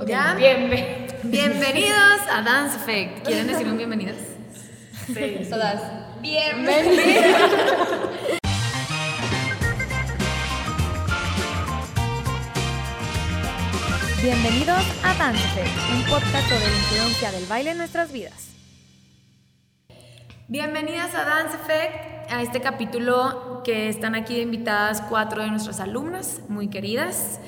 Ok. ¿Ya? Bienvenido. Bienvenidos a Dance Effect. ¿Quieren decir un bienvenidos? Sí. Todas. Bienvenidos a Dance Effect, un podcast sobre la influencia del baile en nuestras vidas. Bienvenidas a Dance Effect, a este capítulo que están aquí invitadas cuatro de nuestras alumnas muy queridas.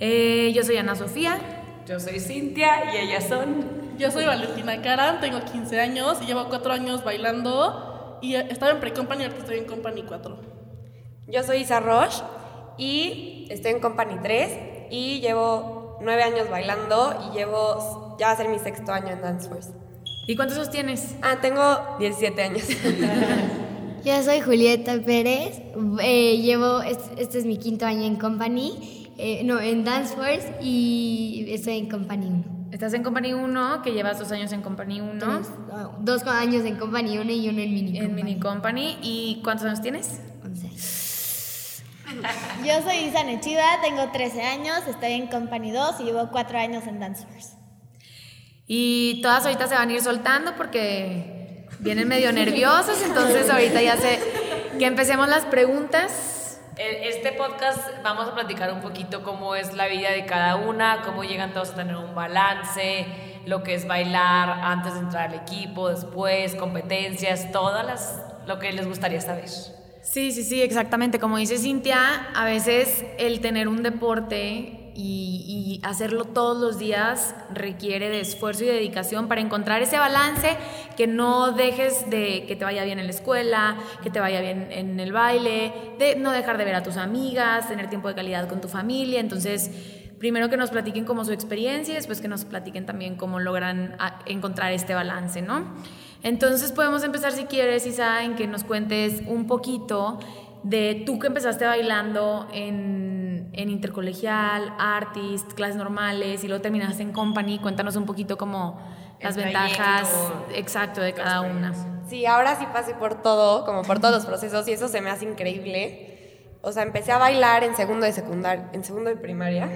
Eh, yo soy Ana Sofía. Yo soy Cintia y ellas son. Yo soy Valentina Caran, tengo 15 años y llevo 4 años bailando y estaba en pre-company y ahorita estoy en company 4. Yo soy Isa Roche y estoy en Company 3 y llevo nueve años bailando y llevo, ya va a ser mi sexto año en Dance Force. ¿Y cuántos años tienes? Ah, tengo 17 años. Yo soy Julieta Pérez, eh, llevo, este, este es mi quinto año en Company, eh, no, en Dance Force y estoy en Company 1. Estás en Company 1, que llevas dos años en Company 1, Tres, no, dos años en Company 1 y uno en Mini en Company. Mini Company. ¿Y cuántos años tienes? Once. Yo soy Isa Nechida, tengo 13 años, estoy en Company 2 y llevo 4 años en Dance Force. Y todas ahorita se van a ir soltando porque vienen medio nerviosas, entonces ahorita ya sé que empecemos las preguntas. Este podcast vamos a platicar un poquito cómo es la vida de cada una, cómo llegan todos a tener un balance, lo que es bailar antes de entrar al equipo, después, competencias, todas las lo que les gustaría saber. Sí, sí, sí, exactamente. Como dice Cintia, a veces el tener un deporte y, hacerlo todos los días requiere de esfuerzo y dedicación para encontrar ese balance, que no dejes de que te vaya bien en la escuela, que te vaya bien en el baile, de no dejar de ver a tus amigas, tener tiempo de calidad con tu familia. Entonces, primero que nos platiquen como su experiencia y después que nos platiquen también cómo logran a- encontrar este balance, ¿no? Entonces podemos empezar si quieres, Isa, en que nos cuentes un poquito de tú que empezaste bailando en, en intercolegial, artist, clases normales y luego terminaste en company. Cuéntanos un poquito como las El ventajas, trayecto, exacto, de cada una. Sí, ahora sí pasé por todo, como por todos los procesos y eso se me hace increíble. O sea, empecé a bailar en segundo de secundaria, en segundo de primaria,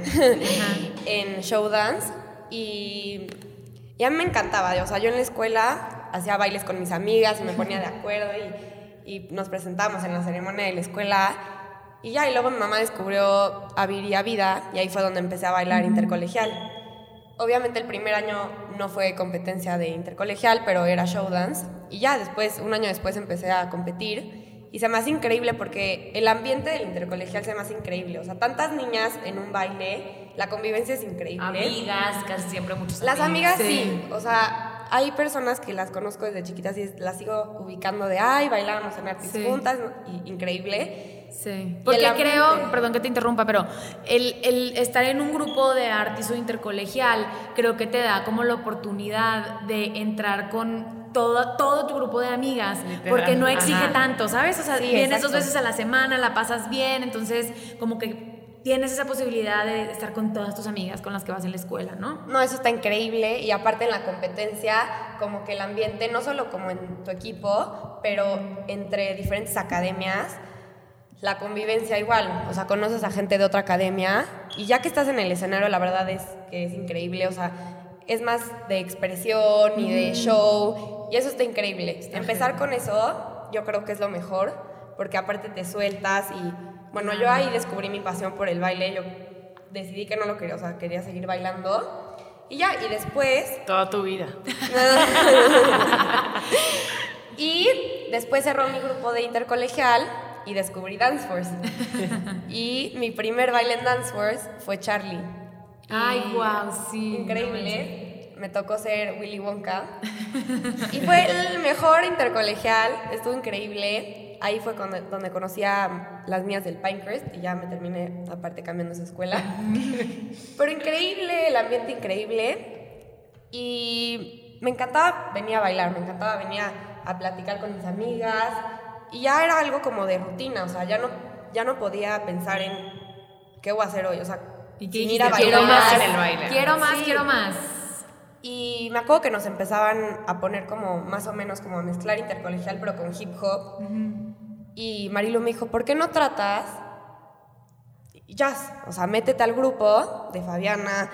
en show dance y ya me encantaba. O sea, yo en la escuela hacía bailes con mis amigas y me ponía de acuerdo y, y nos presentábamos en la ceremonia de la escuela y ya, y luego mi mamá descubrió a Vir y a Vida y ahí fue donde empecé a bailar intercolegial. Obviamente el primer año no fue competencia de intercolegial, pero era show dance. Y ya después, un año después empecé a competir. Y se me hace increíble porque el ambiente del intercolegial se me hace increíble. O sea, tantas niñas en un baile, la convivencia es increíble. Amigas, casi siempre muchos Las amigas Sí. sí. O sea, hay personas que las conozco desde chiquitas y las sigo ubicando de, ay, bailábamos en artes Sí. juntas. y- increíble. Sí, porque creo, perdón que te interrumpa, pero el, el estar en un grupo de artes o intercolegial creo que te da como la oportunidad de entrar con todo, todo tu grupo de amigas, Literal. porque no exige Ajá. tanto, ¿sabes? O sea, Sí, vienes exacto. dos veces a la semana, la pasas bien, entonces como que tienes esa posibilidad de estar con todas tus amigas con las que vas en la escuela, ¿no? No, eso está increíble y aparte en la competencia, como que el ambiente, no solo como en tu equipo, pero entre diferentes academias, la convivencia igual, o sea, conoces a gente de otra academia y ya que estás en el escenario, la verdad es que es increíble, o sea, es más de expresión y de show y eso está increíble. Empezar con eso, yo creo que es lo mejor, porque aparte te sueltas y, bueno, yo ahí descubrí mi pasión por el baile, yo decidí que no lo quería, o sea, quería seguir bailando. Y ya, y después, Toda tu vida. y después cerró mi grupo de intercolegial y descubrí Dance Force. y mi primer baile en Dance Force fue Charlie. Ay, wow, sí. Increíble. Me tocó ser Willy Wonka. y fue el mejor intercolegial, estuvo increíble. Ahí fue cuando- donde conocí a las mías del Pinecrest y ya me terminé, aparte, cambiando esa escuela. Pero increíble, el ambiente increíble. Y me encantaba venir a bailar, me encantaba venir a, a platicar con mis amigas. Y ya era algo como de rutina, o sea, ya no, ya no podía pensar en qué voy a hacer hoy, o sea, ¿Y qué ir a Quiero más en el baile. Quiero más, Sí. quiero más. Y me acuerdo que nos empezaban a poner como más o menos como a mezclar intercolegial pero con hip hop. Y Marilu me dijo, ¿por qué no tratas? jazz. O sea, métete al grupo de Fabiana,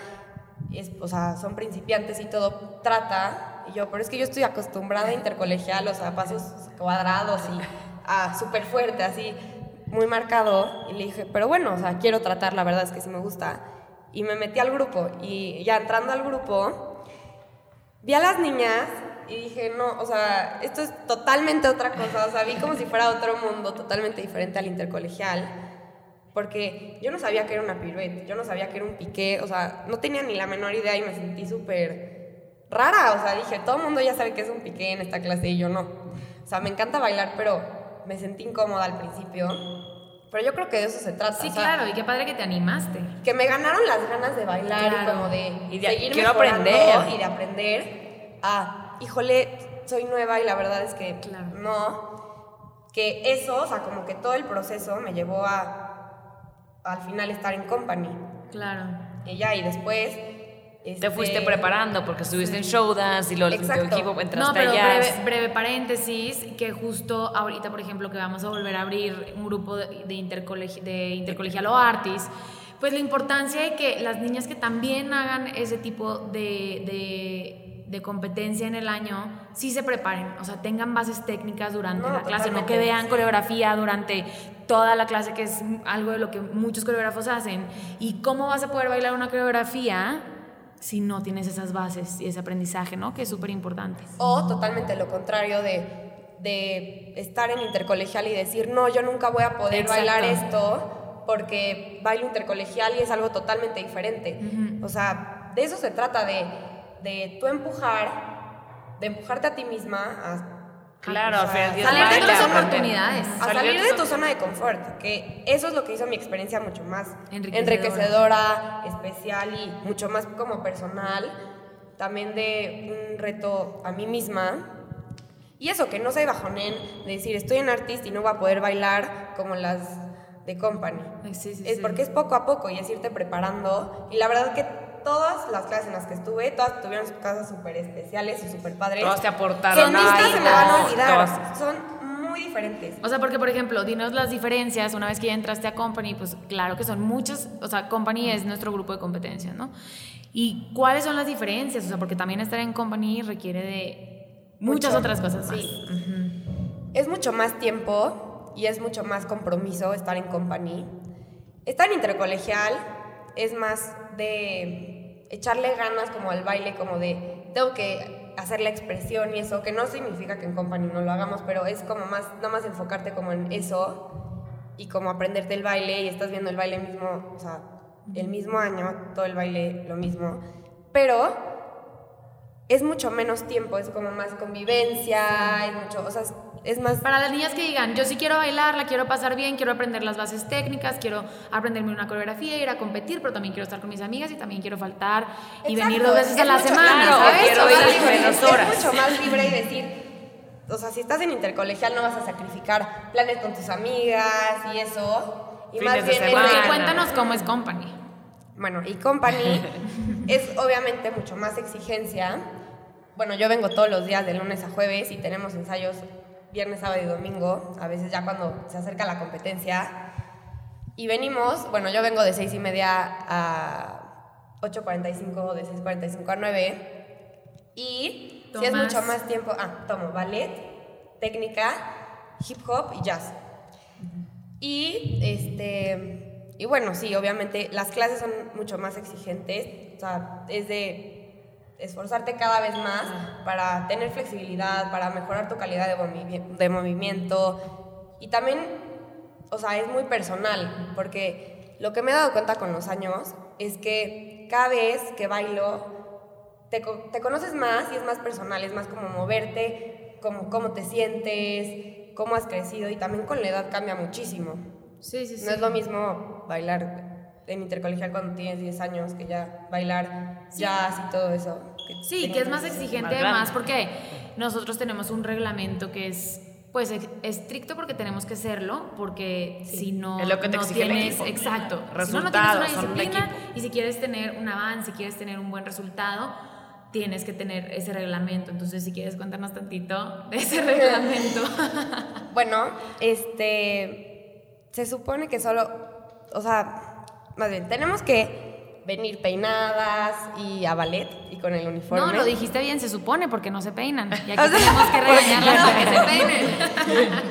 es, o sea, son principiantes y todo, trata. Y yo, pero es que yo estoy acostumbrada a intercolegial, o sea, pasos cuadrados y ah, súper fuerte, así, muy marcado. Y le dije, pero bueno, o sea, quiero tratar, la verdad es que sí me gusta. Y me metí al grupo. Y ya entrando al grupo, vi a las niñas y dije, no, o sea, esto es totalmente otra cosa. O sea, vi como si fuera otro mundo totalmente diferente al intercolegial. Porque yo no sabía que era una pirueta, yo no sabía que era un piqué, o sea, no tenía ni la menor idea y me sentí súper rara. O sea, dije, todo el mundo ya sabe que es un piqué en esta clase y yo no. O sea, me encanta bailar, pero me sentí incómoda al principio. Pero yo creo que de eso se trata. Sí, o sea, claro, y qué padre que te animaste. que me ganaron las ganas de bailar Claro. y como de, Y de- seguir quiero aprender. y de aprender a, híjole, soy nueva y la verdad es que Claro. no. Que eso, o sea, como que todo el proceso me llevó a al final estar en company. Claro. Y ya, y después... Te este, fuiste preparando porque estuviste en showdance y lo equipo entraste No, pero a jazz. breve, breve paréntesis, que justo ahorita, por ejemplo, que vamos a volver a abrir un grupo de, de, intercolegi- de intercolegial o artis, pues la importancia de que las niñas que también hagan ese tipo de, de, de competencia en el año, sí se preparen, o sea, tengan bases técnicas durante No, la clase, no que vean coreografía durante toda la clase, que es algo de lo que muchos coreógrafos hacen. ¿Y cómo vas a poder bailar una coreografía? Si no tienes esas bases y ese aprendizaje, ¿no? Que es súper importante. O totalmente lo contrario de, de estar en intercolegial y decir, no, yo nunca voy a poder Exacto. bailar esto porque bailo intercolegial y es algo totalmente diferente. O sea, de eso se trata, de, de tú empujar, de empujarte a ti misma a... Claro, o sea, Salir de tus oportunidades. a Salir salir de tu zona de confort, que eso es lo que hizo mi experiencia mucho más Enriquecedora. enriquecedora, especial y mucho más como personal, también de un reto a mí misma. Y eso, que no soy bajonén, de decir, estoy en artist y no voy a poder bailar como las de company. Sí, sí, es sí. porque es poco a poco y es irte preparando. Y la verdad que todas las clases en las que estuve, todas tuvieron sus cosas súper especiales y súper padres. Todas te que aportaron nunca algo. se me van a olvidar. Todas. Son muy diferentes. O sea, porque por ejemplo, dinos las diferencias, una vez que ya entraste a Company, pues claro que son muchas, o sea, Company es nuestro grupo de competencias, ¿no? ¿Y cuáles son las diferencias? O sea, porque también estar en Company requiere de muchas Mucho. otras cosas más. Sí. Es mucho más tiempo y es mucho más compromiso estar en company. Estar en intercolegial es más de echarle ganas como al baile, como de tengo que hacer la expresión y eso, que no significa que en company no lo hagamos, pero es como más, nada más enfocarte como en eso y como aprenderte el baile y estás viendo el baile mismo, o sea, el mismo año, todo el baile lo mismo, pero es mucho menos tiempo, es como más convivencia, es mucho, o sea, es, es más... Para las niñas que digan, yo sí quiero bailar, la quiero pasar bien, quiero aprender las bases técnicas, quiero aprenderme una coreografía, ir a competir, pero también quiero estar con mis amigas y también quiero faltar y Exacto, venir dos veces a es la mucho- semana, claro, ¿sabes? quiero ir a es horas. mucho más libre y decir, o sea, si estás en intercolegial no vas a sacrificar planes con tus amigas y eso. Y Fines más bien es semana. de- Porque cuéntanos cómo es Company. Bueno, y company es obviamente mucho más exigencia. Bueno, yo vengo todos los días de lunes a jueves y tenemos ensayos viernes, sábado y domingo, a veces ya cuando se acerca la competencia. Y venimos, bueno, yo vengo de seis y media a 8.45, de 6.45 a 9. Y si es mucho más tiempo, ah, tomo ballet, técnica, hip hop y jazz. Y este y bueno, sí, obviamente las clases son mucho más exigentes, o sea, es de esforzarte cada vez más para tener flexibilidad, para mejorar tu calidad de, movi- de movimiento y también, o sea, es muy personal, porque lo que me he dado cuenta con los años es que cada vez que bailo te, te conoces más y es más personal, es más como moverte, como cómo te sientes, cómo has crecido y también con la edad cambia muchísimo. Sí, sí, sí. No es lo mismo bailar en intercolegial cuando tienes 10 años que ya bailar jazz y todo eso. Sí, que es más 16. exigente Más además porque nosotros tenemos un reglamento que es pues estricto porque tenemos que serlo, porque si no, Es lo que te no tienes, exacto, si no, no tienes Resultados, una disciplina y si quieres tener un avance, si quieres tener un buen resultado, tienes que tener ese reglamento. Entonces, si quieres cuéntanos tantito de ese reglamento. Bueno, este. Se supone que solo. O sea, más bien, tenemos que venir peinadas y a ballet y con el uniforme. No, lo dijiste bien, se supone, porque no se peinan. Y aquí tenemos que regañarlas para que se peinen.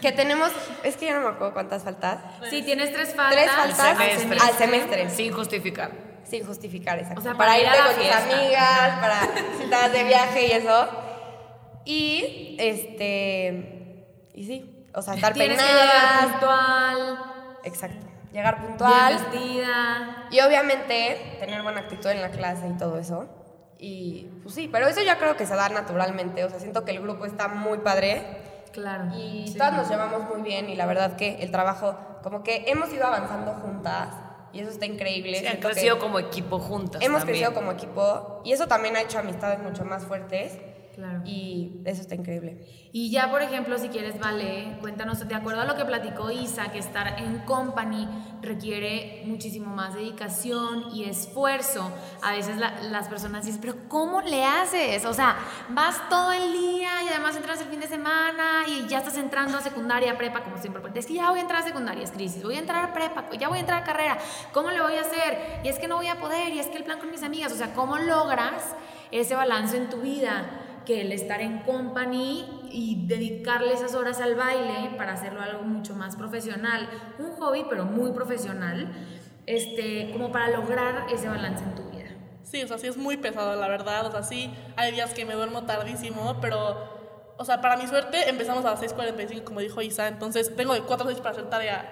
Que tenemos, es que ya no me acuerdo cuántas faltas. Si tienes tres faltas, Tres faltas semestre. al semestre. Sin justificar. Sin justificar, exacto. O sea, para, para ir irte con tus amigas, para citas de viaje y eso. Y, este, y sí, o sea, estar Tienes que peinadas. puntual, Exacto, llegar bien puntual. vestida. Y obviamente tener buena actitud en la clase y todo eso. Y pues sí, pero eso ya creo que se da naturalmente. O sea, siento que el grupo está muy padre Claro. y sí. todas nos llevamos muy bien y la verdad que el trabajo, como que hemos ido avanzando juntas y eso está increíble. Sí, han crecido como equipo juntas. hemos también. crecido como equipo y eso también ha hecho amistades mucho más fuertes Claro. y eso está increíble. Y ya, por ejemplo, si quieres, vale, cuéntanos, de acuerdo a lo que platicó Isa, que estar en company requiere muchísimo más dedicación y esfuerzo. A veces la- las personas dicen, pero ¿cómo le haces? O sea, vas todo el día y además entras el fin de semana y ya estás entrando a secundaria, prepa, como siempre. Es que ya voy a entrar a secundaria, es crisis, voy a entrar a prepa, ya voy a entrar a carrera, ¿cómo le voy a hacer? Y es que no voy a poder, y es que el plan con mis amigas, o sea, ¿cómo logras ese balance en tu vida? Que el estar en company y dedicarle esas horas al baile para hacerlo algo mucho más profesional, un hobby pero muy profesional, este, como para lograr ese balance en tu vida. Sí, o sea, sí es muy pesado, la verdad. O sea, sí, hay días que me duermo tardísimo, pero, o sea, para mi suerte empezamos a las 6.45, como dijo Isa, entonces tengo de 4 a 6 para hacer tarea.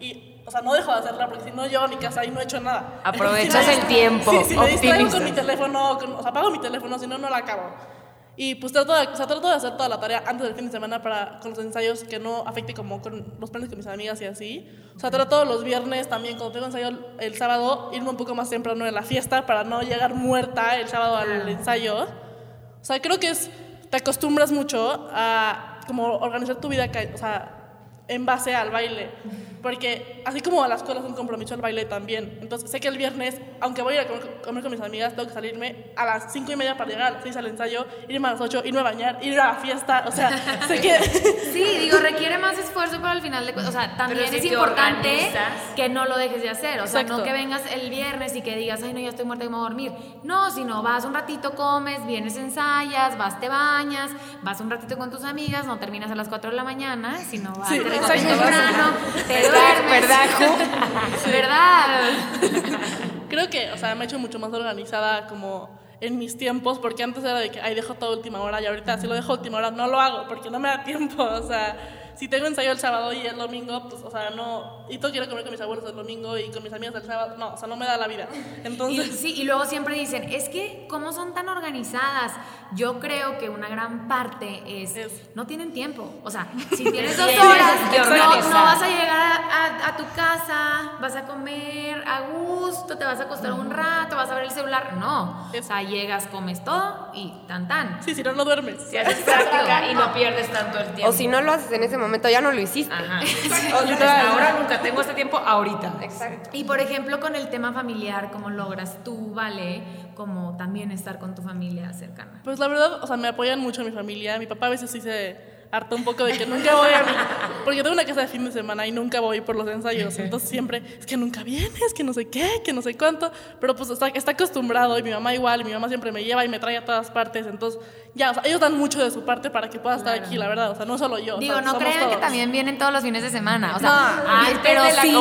Y, o sea, no dejo de hacerla porque si no llego a mi casa y no he hecho nada. Aprovechas Si el tiempo, Sí, si me distraigo con mi teléfono, con- o sea, apago mi teléfono, si no, no la acabo. Y pues trato de, o sea, trato de hacer toda la tarea antes del fin de semana para, con los ensayos que no afecte como con los planes con mis amigas y así. O sea, trato los viernes también, cuando tengo ensayo el, sábado, irme un poco más temprano en la fiesta para no llegar muerta el sábado al ensayo. O sea, creo que es, te acostumbras mucho a como organizar tu vida, o sea, en base al baile. Porque así como a la escuela es un compromiso, el baile también. Entonces sé que el viernes, aunque voy a ir a comer, comer con mis amigas, tengo que salirme a las cinco y media para llegar a las seis al ensayo, irme a las ocho, irme a bañar, ir a la fiesta. O sea, sé que... Sí, digo, requiere más esfuerzo, pero al final de cuentas, o sea, también si es te importante organizas. que no lo dejes de hacer, o sea, no que vengas el viernes y que digas, ay, no, ya estoy muerta y me voy a dormir. No, sino vas un ratito, comes, vienes, ensayas, vas, te bañas, vas un ratito con tus amigas, no terminas a las 4 de la mañana, sino vas Sí, te temprano, te ¿Verdad, verdad, ¿Verdad? Creo que, o sea, me he hecho mucho más organizada como en mis tiempos, porque antes era de que, ay, dejo todo última hora, y ahorita si lo dejo última hora no lo hago, porque no me da tiempo, o sea, si tengo ensayo el sábado y el domingo, pues, o sea, no, y ir a comer con mis abuelos el domingo y con mis amigas el sábado, no, o sea, no me da la vida. Y, Entonces, sí, y luego siempre dicen, es que, ¿cómo son tan organizadas? Yo creo que una gran parte es, Es- no tienen tiempo. O sea, si tienes dos horas, no, no vas a llegar a, a- a tu casa, vas a comer a gusto, te vas a acostar un rato, vas a ver el celular. No. O sea, llegas, comes todo y tan tan. sí, si no, no duermes. Si haces práctica y no pierdes tanto el tiempo. O si no lo haces en ese momento, ya no lo hiciste. Ajá. O sea, ahora nunca tengo este tiempo ahorita. Exacto. Y por ejemplo, con el tema familiar, ¿cómo logras tú, vale, como también estar con tu familia cercana? Pues la verdad, o sea, me apoyan mucho mi familia. Mi papá a veces sí se harta un poco de que nunca voy a mi... Porque tengo una casa de fin de semana y nunca voy por los ensayos. Entonces siempre, es que nunca vienes, que no sé qué, que no sé cuánto. Pero pues está, está acostumbrado y mi mamá igual. Y mi mamá siempre me lleva y me trae a todas partes. Entonces, ya, o sea, ellos dan mucho de su parte para que pueda estar aquí, la verdad. O sea, no solo yo. o Digo, sea, no crean que también vienen todos los fines de semana. O sea, No, ay, antes pero de la sí.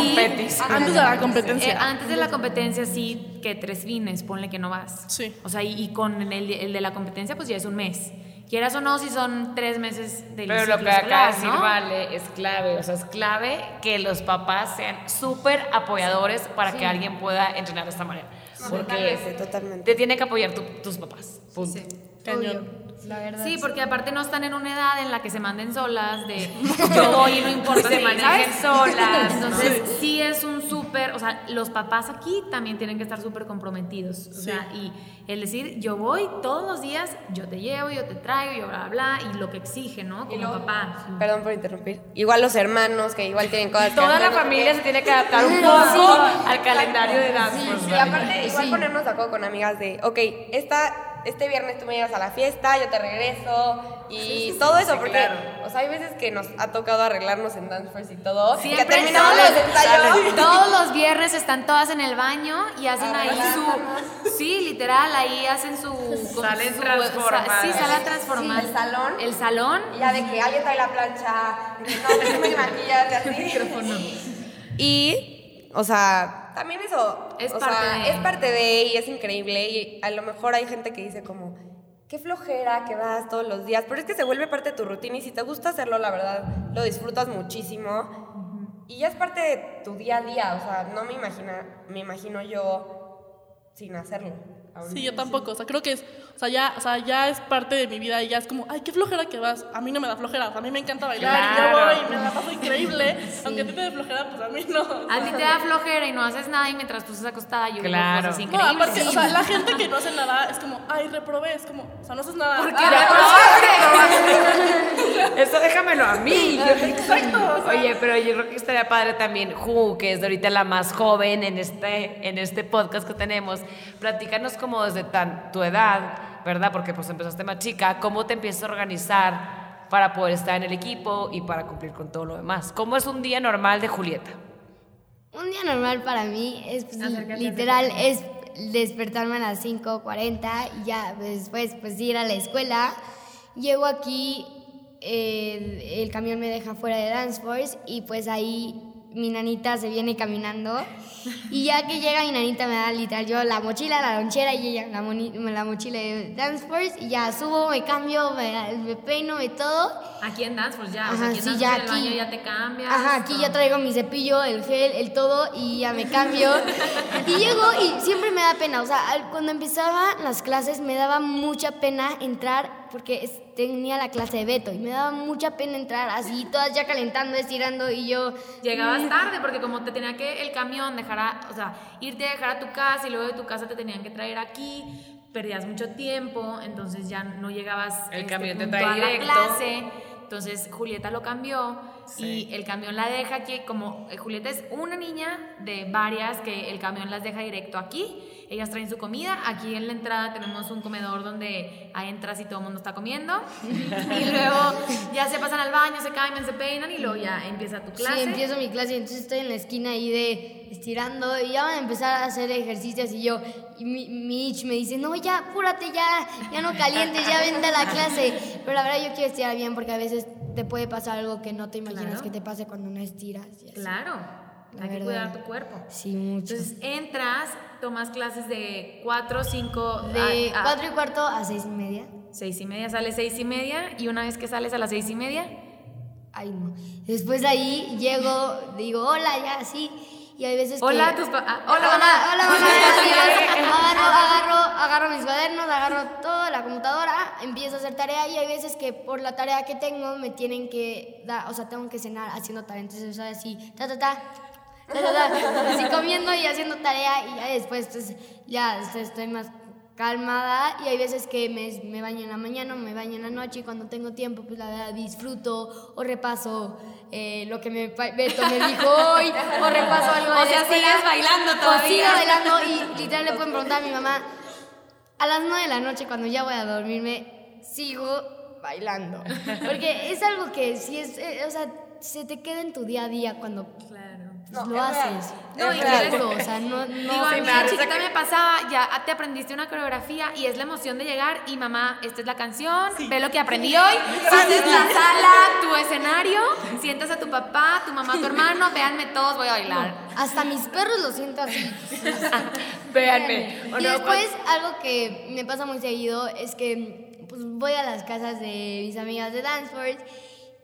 Antes de la competencia. Eh, antes de la competencia, sí, que tres fines, ponle que no vas. Sí. O sea, y, y con el, el de la competencia, pues ya es un mes. Quieras o no, si son tres meses del Pero lo que acaba de escolar, decir ¿no? Vale es clave. O sea, es clave que los papás sean súper apoyadores para que alguien pueda entrenar de esta manera. Porque Totalmente, totalmente. te tiene que apoyar tu- tus papás. Punto. Cañón. La verdad. Sí, porque aparte no están en una edad en la que se manden solas de yo voy y no importa Se si, manejen ¿sabes? solas, Entonces sí. es un súper, o sea, los papás aquí también tienen que estar súper comprometidos. O sea, y el decir yo voy todos los días, yo te llevo, yo te traigo, yo bla, bla, bla, y lo que exige, ¿no? Como papá. Perdón por interrumpir. Igual los hermanos, que igual tienen cosas que Toda la familia se tiene que adaptar un poco al calendario de Dance Sí, y Valley. aparte, igual ponernos de acuerdo con amigas de, ok, esta este viernes tú me llevas a la fiesta, yo te regreso y todo eso, porque, o sea, hay veces que nos ha tocado arreglarnos en Dance Force y todo, Siempre que terminamos todos, los ensayos. todos los viernes están todas en el baño y hacen ahí su. Sí, literal, ahí hacen su. Salen transformadas. Sí, salen transformadas. Sí, el salón. El salón. Y ya de que alguien trae la plancha, de que no, me maquillas y así. Y, o sea, también eso Es o parte sea, de- es parte de y es increíble. Y a lo mejor hay gente que dice como, qué flojera que vas todos los días. Pero es que se vuelve parte de tu rutina y si te gusta hacerlo, la verdad, lo disfrutas muchísimo. Y ya es parte de tu día a día. O sea, no me, imagina, me imagino yo sin hacerlo. Sí, yo tampoco. O sea, creo que es, o sea, ya, o sea, ya es parte de mi vida y ya es como, ay, qué flojera que vas. A mí no me da flojera. O sea, a mí me encanta bailar y yo voy y me la paso increíble. Aunque a ti te dé flojera, pues a mí no. A ti te da flojera y no haces nada y mientras tú estás acostada yo Claro. cosas No, increíbles. aparte, o sea, la gente que no hace nada es como, ay, reprobé. Es como, o sea, no haces nada. ¿Por qué Ah, Eso déjamelo a mí. Exacto. Oye, pero yo creo que estaría padre también, Ju, que es ahorita la más joven en este, en este podcast que tenemos. Platícanos como desde tan tu edad, ¿verdad? Porque pues empezaste más chica, ¿cómo te empiezas a organizar para poder estar en el equipo y para cumplir con todo lo demás? ¿Cómo es un día normal de Julieta? Un día normal para mí es pues, literal es despertarme a las 5.40 y ya después pues ir a la escuela. Llego aquí, eh, el camión me deja fuera de Dance Force y pues ahí mi nanita se viene caminando y ya que llega mi nanita me da literal yo la mochila, la lonchera y ella la, moni- la mochila de Dance Force y ya subo, me cambio, me, me peino, me todo Aquí en Dance Force ya, o sea, Ajá, aquí en sí, Dance ya Force en el aquí. baño ya te cambias. Ajá, aquí todo. ya traigo mi cepillo, el gel, el todo y ya me cambio. y llego y siempre me da pena. O sea, cuando empezaba las clases me daba mucha pena entrar porque es- tenía la clase de Beto y me daba mucha pena entrar así, todas ya calentando, estirando y yo... Llegabas tarde porque como te tenía que el camión dejar a, o sea, irte a dejar a tu casa y luego de tu casa te tenían que traer aquí, perdías mucho tiempo, entonces ya no llegabas El este, camión te trae a la directo. clase. Entonces Julieta lo cambió y el camión la deja aquí, como eh, Julieta es una niña de varias que el camión las deja directo aquí. Ellas traen su comida. Aquí en la entrada tenemos un comedor donde ahí entras y todo el mundo está comiendo. y luego ya se pasan al baño, se cambian, se peinan y luego ya empieza tu clase. Sí, empiezo mi clase y entonces estoy en la esquina ahí de estirando y ya van a empezar a hacer ejercicios y yo, y mi, mi Ich me dice, no, ya, apúrate, ya, ya no calientes, ya vente a la clase. Pero la verdad yo quiero estirar bien porque a veces te puede pasar algo que no te imaginas Claro. que te pase cuando no estiras. y. Claro, La hay que verdad. cuidar tu cuerpo. Sí, mucho. Entonces entras, tomas clases de 4, 5, de a, cuatro y cuarto a seis y media. 6 y media, sales 6 y media y una vez que sales a las 6 y media, Ay, no. Después de ahí llego, digo, hola, ya, así. Y hay veces hola que... tus ah, Hola, hola, hola, hola, hola, agarro, agarro, agarro mis cuadernos, agarro todo, la computadora, empiezo a hacer tarea y hay veces que por la tarea que tengo me tienen que dar, o sea, tengo que cenar haciendo tarea, entonces, o sea, así, ta, ta, ta, ta, ta, ta, así comiendo y haciendo tarea y ya después, entonces, ya estoy más calmada y hay veces que me, me baño en la mañana me baño en la noche y cuando tengo tiempo pues la verdad disfruto o repaso eh, lo que me, pa- Beto me dijo hoy o repaso algo de O la sea, escuela. sigues bailando o todavía. sigo bailando y literal le pueden preguntar a mi mamá a las 9 de la noche cuando ya voy a dormirme sigo bailando porque es algo que si es eh, o sea se te queda en tu día a día cuando Claro. No, lo es haces. No, Es y o sea no no Digo, a Sí, mí risa chiquita que- me pasaba, ya te aprendiste una coreografía y es la emoción de llegar y mamá, esta es la canción, ve lo que aprendí hoy, haces la sala, tu escenario, sientas a tu papá, tu mamá, tu hermano, véanme todos, voy a bailar. hasta mis perros lo siento así Véanme. ¿o Y después, algo que me pasa muy seguido es que pues, voy a las casas de mis amigas de Danceforce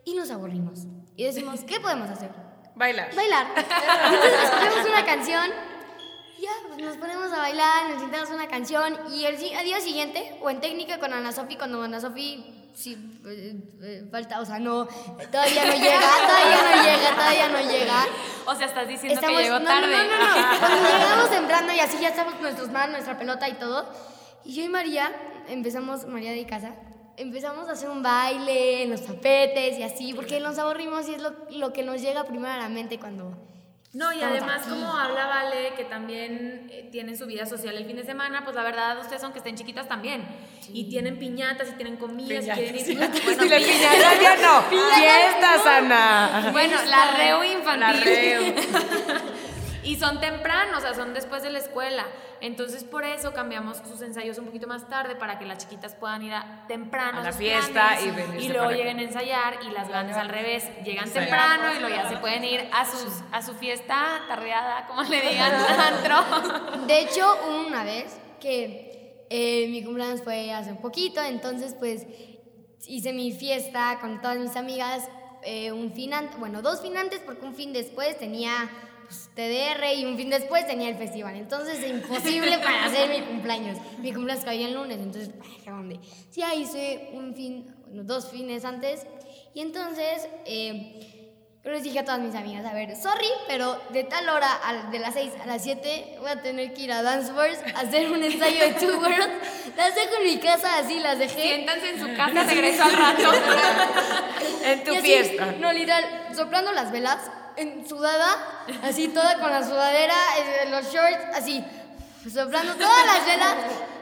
y nos aburrimos. Y decimos, ¿qué podemos hacer? Bailar. Bailar. Entonces escogemos una canción, ya, pues nos ponemos a bailar, nos sentamos una canción y el al día siguiente, o en técnica con Ana Sofi, cuando Ana Sofi sí, eh, eh, falta, o sea, no, todavía no llega, todavía no llega, todavía no llega. O sea, estás diciendo Estamos, que llegó no, tarde. No, no, no, no. Cuando llegamos temprano y así ya estamos nuestros manos, nuestra pelota y todo. Y yo y María empezamos, María de casa, empezamos a hacer un baile en los tapetes y así, porque nos aburrimos y es lo, lo que nos llega primero a la mente cuando No, y además como habla Vale, que también eh, tienen su vida social el fin de semana, pues la verdad ustedes aunque estén chiquitas también. Y tienen piñatas y tienen comidas y quieren ir... Bueno, piñata ya no. Fiestas, Ana. Bueno, la reu infantil. La reu. Y son tempranos, o sea, son después de la escuela. Entonces, por eso cambiamos sus ensayos un poquito más tarde para que las chiquitas puedan ir a, temprano A la fiesta planes, y y luego lleguen a ensayar y las grandes al revés, llegan temprano y luego ya se pueden ir a sus a su fiesta tardeada, como le digan, antro. De hecho, una vez que eh, mi cumpleaños fue hace un poquito, entonces pues hice mi fiesta con todas mis amigas, eh, un fin antes, bueno, dos fin antes porque un fin después tenía pues, TDR y un fin después tenía el festival, entonces es imposible para hacer mi cumpleaños. Mi cumpleaños caía el lunes, entonces, ¿a dónde? Sí, ahí hice un fin, dos fines antes y entonces... Eh, yo les dije a todas mis amigas, a ver, sorry, pero de tal hora, a- de las 6 a las 7, voy a tener que ir a Dance Wars a hacer un ensayo de Two Worlds. Las dejo en mi casa, así las dejé. Siéntanse en su casa, regreso al rato. En tu así, fiesta. No, literal, soplando las velas, en sudada, así toda con la sudadera, eh, los shorts, así, soplando todas las velas.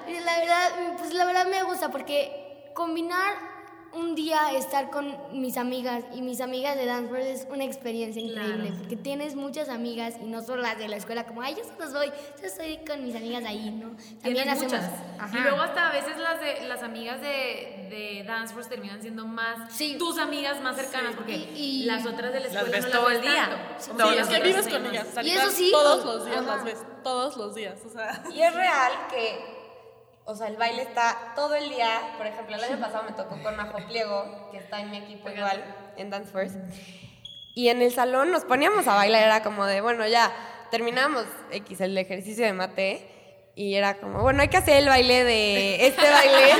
Y la verdad, pues la verdad me gusta porque combinar un día estar con mis amigas y mis amigas de Dance World es una experiencia increíble porque tienes muchas amigas y no solo las de la escuela como, ay, yo solo soy, yo estoy con mis amigas ahí, ¿no? Tienes hacemos- muchas. Ajá. Y luego hasta a veces las de las amigas de, de Dance Force terminan siendo más Sí. tus amigas más cercanas porque Y- y- las otras de la Las escuela ves no todo las el ves día. tanto. Todos Sí, los es que días. vives con ellas. o sea, Y eso sí, Todos los días ajá. las ves. Todos los días. O sea. Y es real que, o sea, el baile está todo el día. Por ejemplo, el año pasado me tocó con Majo Pliego, que está en mi equipo igual, en Dance Force. Y en el salón nos poníamos a bailar, era como de, bueno, ya terminamos X el ejercicio de mate. Y era como, bueno, hay que hacer el baile de este baile.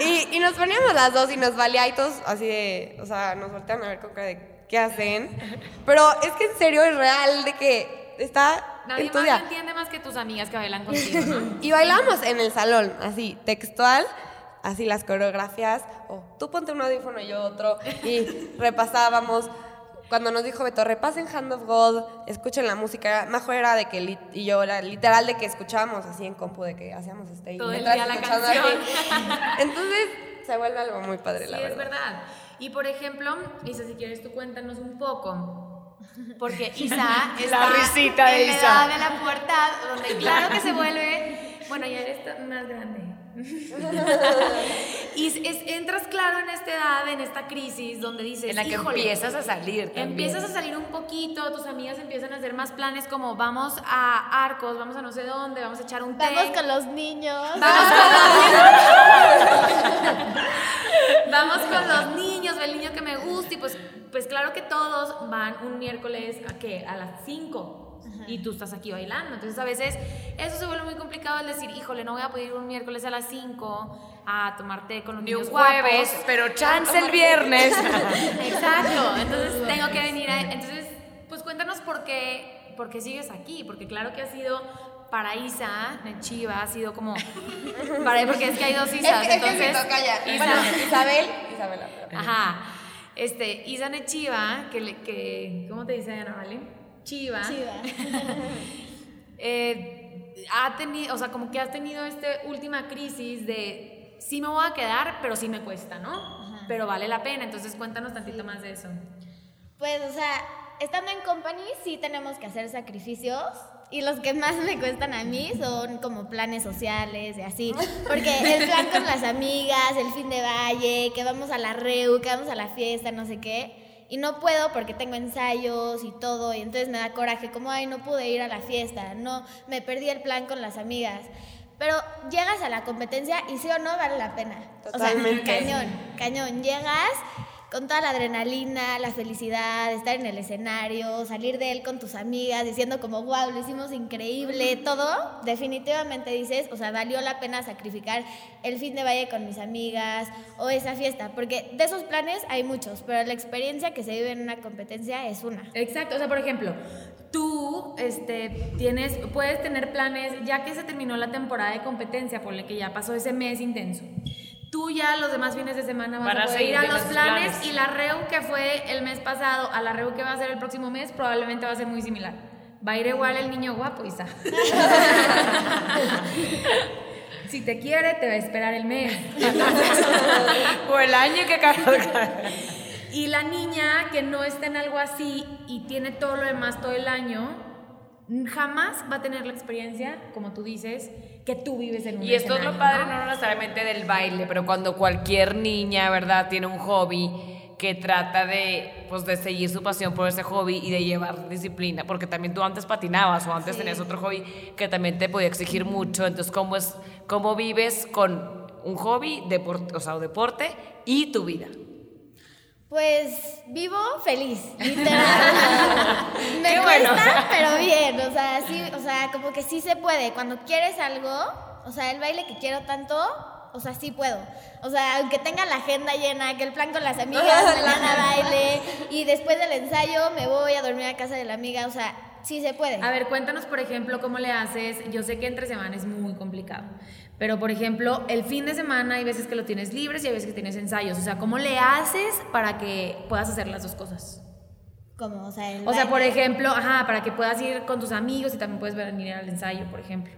y, y nos poníamos las dos y nos valía y todos así de, o sea, nos voltean a ver con cara de, ¿qué hacen? Pero es que en serio es real de que está Nadie más entiende más que tus amigas que bailan contigo, ¿no? Y bailamos en el salón, así, textual, así las coreografías, o tú ponte un audífono y yo otro, y repasábamos. Cuando nos dijo Beto, repasen Hand of God, escuchen la música, Majo era de que, y yo era literal de que escuchábamos así en compu, de que hacíamos este, y Todo el mientras día la canción. Entonces, se vuelve algo muy padre, Sí, la es verdad. verdad. Y por ejemplo, Isa, si quieres tú cuéntanos un poco. Porque Isa está risita de en la Isa. edad de la pubertad, donde claro que se vuelve, bueno, ya eres más grande. y es- es- entras claro en esta edad, en esta crisis, donde dices, En la que "Híjole, empiezas a salir también. Empiezas a salir un poquito, tus amigas empiezan a hacer más planes como vamos a Arcos, vamos a no sé dónde, vamos a echar un té. Vamos con los niños. Vamos con los niños, el niño que me gusta y pues, pues claro que todos van un miércoles a qué, a las 5 y tú estás aquí bailando. Entonces a veces eso se vuelve muy complicado el decir, híjole, no voy a poder ir un miércoles a las 5 a tomar té con los Ni niños un jueves, guapos. pero chance el viernes. Exacto, entonces tengo que venir a... Entonces, pues cuéntanos por qué, por qué sigues aquí, porque claro que ha sido para Isa, Nechiva, ha sido como... Para, porque es que hay dos Es Isas, es que entonces... toca ya. Isa- Bueno, Isabel, Isabela. Ajá. Este, Isa Nechiva, que, le- que ¿cómo te dice Ana, vale? Chiva. Chiva. eh, ha tenido, o sea, como que has tenido esta última crisis de sí me voy a quedar, pero sí me cuesta, ¿no? Pero vale la pena, entonces cuéntanos tantito más de eso. Pues, o sea, estando en company sí tenemos que hacer sacrificios. Y los que más me cuestan a mí son como planes sociales y así. Porque el plan con las amigas, el fin de valle, que vamos a la reu, que vamos a la fiesta, no sé qué. Y no puedo porque tengo ensayos y todo. Y entonces me da coraje, como, ay, no pude ir a la fiesta. No, me perdí el plan con las amigas. Pero llegas a la competencia y sí o no vale la pena. Totalmente. O sea, cañón, cañón. Llegas con toda la adrenalina, la felicidad, estar en el escenario, salir de él con tus amigas, diciendo como, wow, lo hicimos increíble, todo, definitivamente dices, o sea, valió la pena sacrificar el fin de valle con mis amigas o esa fiesta, porque de esos planes hay muchos, pero la experiencia que se vive en una competencia es una. Exacto, o sea, por ejemplo, tú este, tienes, puedes tener planes, ya que se terminó la temporada de competencia, por la que ya pasó ese mes intenso. Tú ya los demás fines de semana vas a poder ir a los planes, planes. y la REU que fue el mes pasado a la REU que va a ser el próximo mes probablemente va a ser muy similar. Va a ir igual el niño guapo, Isa. si te quiere, te va a esperar el mes. o el año que Y la niña que no está en algo así y tiene todo lo demás todo el año, jamás va a tener la experiencia, como tú dices, que tú vives en un Y esto es lo padre, no necesariamente del baile, pero cuando cualquier niña, ¿verdad?, tiene un hobby que trata de, pues, de seguir su pasión por ese hobby y de llevar disciplina, porque también tú antes patinabas o antes tenías otro hobby que también te podía exigir mucho, entonces, ¿cómo, es, cómo vives con un hobby, deporte, o sea, deporte y tu vida? Pues vivo feliz, literal. Me Qué cuesta, bueno. pero bien. O sea, sí, o sea, como que sí se puede. Cuando quieres algo, o sea, el baile que quiero tanto, o sea, sí puedo. O sea, aunque tenga la agenda llena, que el plan con las amigas me van a baile, y después del ensayo me voy a dormir a casa de la amiga, o sea, sí se puede. A ver, cuéntanos, por ejemplo, cómo le haces. Yo sé que entre semana es muy complicado, pero por ejemplo, el fin de semana hay veces que lo tienes libres y hay veces que tienes ensayos. O sea, ¿cómo le haces para que puedas hacer las dos cosas? Como, o sea, el O sea, por ejemplo, ajá, para que puedas ir con tus amigos y también puedes venir al ensayo, por ejemplo.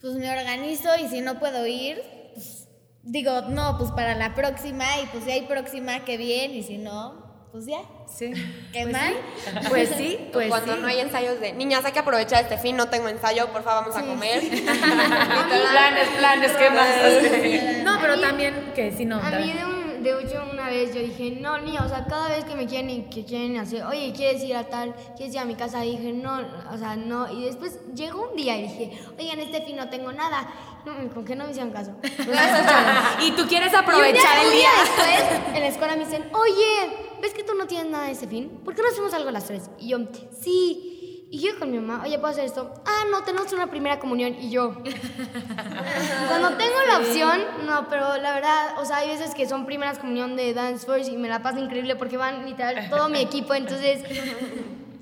pues me organizo y si no puedo ir, pues digo, no, pues para la próxima y pues si hay próxima, qué bien y si no, pues ya. Sí. ¿Qué Pues mal? sí. Pues sí, pues Cuando sí. no hay ensayos de niñas, hay que aprovechar este fin, no tengo ensayo, por favor, vamos a comer. planes, planes, ¿qué más? No, pero también que si no. A mí de, un- de hecho una vez yo dije, no, niña, o sea, cada vez que me quieren y que quieren hacer, oye, ¿quieres ir a tal? ¿Quieres ir a mi casa? Y dije, no, o sea, no. Y después llegó un día y dije, oigan, este fin no tengo nada. No, ¿Con qué no me hicieron caso? Y tú quieres Y un día- aprovechar el un día. después, en la escuela me dicen, oye, ¿ves que tú no tienes nada ese fin? ¿Por qué no hacemos algo a las tres? Y yo, sí. Y yo con mi mamá, oye, ¿puedo hacer esto? Ah, no, tenemos una primera comunión. Y yo, cuando tengo la opción, no, pero la verdad, o sea, hay veces que son primeras comunión de Dance Force y me la paso increíble porque van literal todo mi equipo, entonces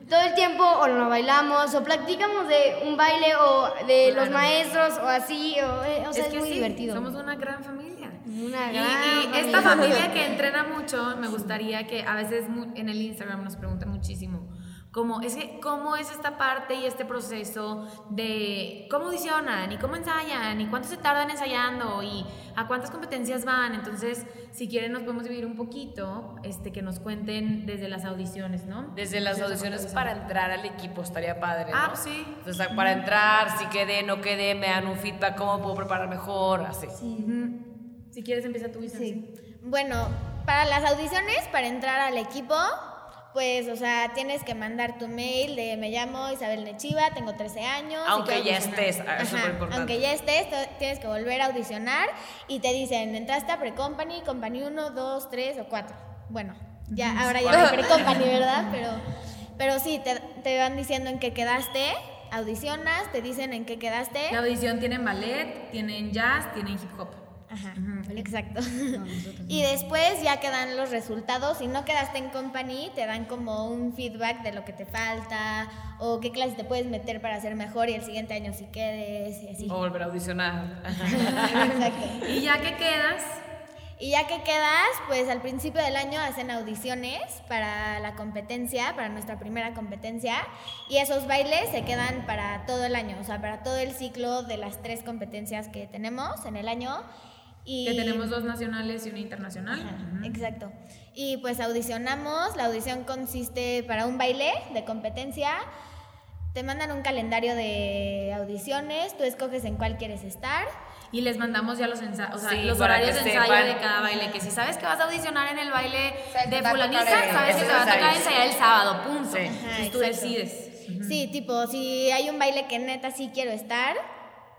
todo el tiempo o lo bailamos o platicamos de un baile o de los maestros o así, o, eh, o sea, es, que muy sí, divertido. Somos una gran familia. Una Y- gran y, esta familia que entrena mucho, me gustaría que a veces en el Instagram nos preguntan muchísimo. Cómo es, que, ¿Cómo es esta parte y este proceso de cómo audicionan y cómo ensayan y cuánto se tardan ensayando y a cuántas competencias van? Entonces, si quieren, nos podemos dividir un poquito, este, que nos cuenten desde las audiciones, ¿no? Desde las audiciones para entrar al equipo estaría padre. ¿no? Ah, pues sí. Entonces, para entrar, si quedé, no quedé, me dan un feedback, cómo puedo preparar mejor, así. Ujú. Si quieres, empieza tú, Isa. Sí. Bueno, para las audiciones, para entrar al equipo, pues, o sea, tienes que mandar tu mail de me llamo Isabel Nechiva, tengo 13 años. Aunque ya audicionar". estés, ah, es Ajá, superimportante. Aunque ya estés, tienes que volver a audicionar y te dicen, entraste a Pre-Company, Company 1, 2, 3 o 4. Bueno, ya, ahora ya no hay Pre-Company, ¿verdad? Pero, pero sí, te, te van diciendo en qué quedaste, audicionas, te dicen en qué quedaste. La audición tienen ballet, tienen jazz, tienen hip hop. Ajá, exacto. y después ya quedan los resultados. Si no quedaste en company, te dan como un feedback de lo que te falta o qué clase te puedes meter para hacer mejor y el siguiente año si quedes y así. O volver a audicionar. Exacto. Y ya que quedas, Y ya que quedas, pues al principio del año hacen audiciones para la competencia, para nuestra primera competencia, y esos bailes se quedan para todo el año, o sea, para todo el ciclo de las tres competencias que tenemos en el año. Y que tenemos dos nacionales y una internacional. Ajá, Exacto. Y pues audicionamos. La audición consiste para un baile de competencia. Te mandan un calendario de audiciones, tú escoges en cuál quieres estar. Y les mandamos ya los, ensa- o sea, Sí, los horarios de ensayo sepan. de cada baile. Que si sabes que vas a audicionar en el baile Sabes de te va a fulanita, tocar el- sabes que te va a tocar ensayar el sábado, punto. Sí. Entonces Ajá, tú exacto. decides. Sí, tipo, si hay un baile que neta sí quiero estar,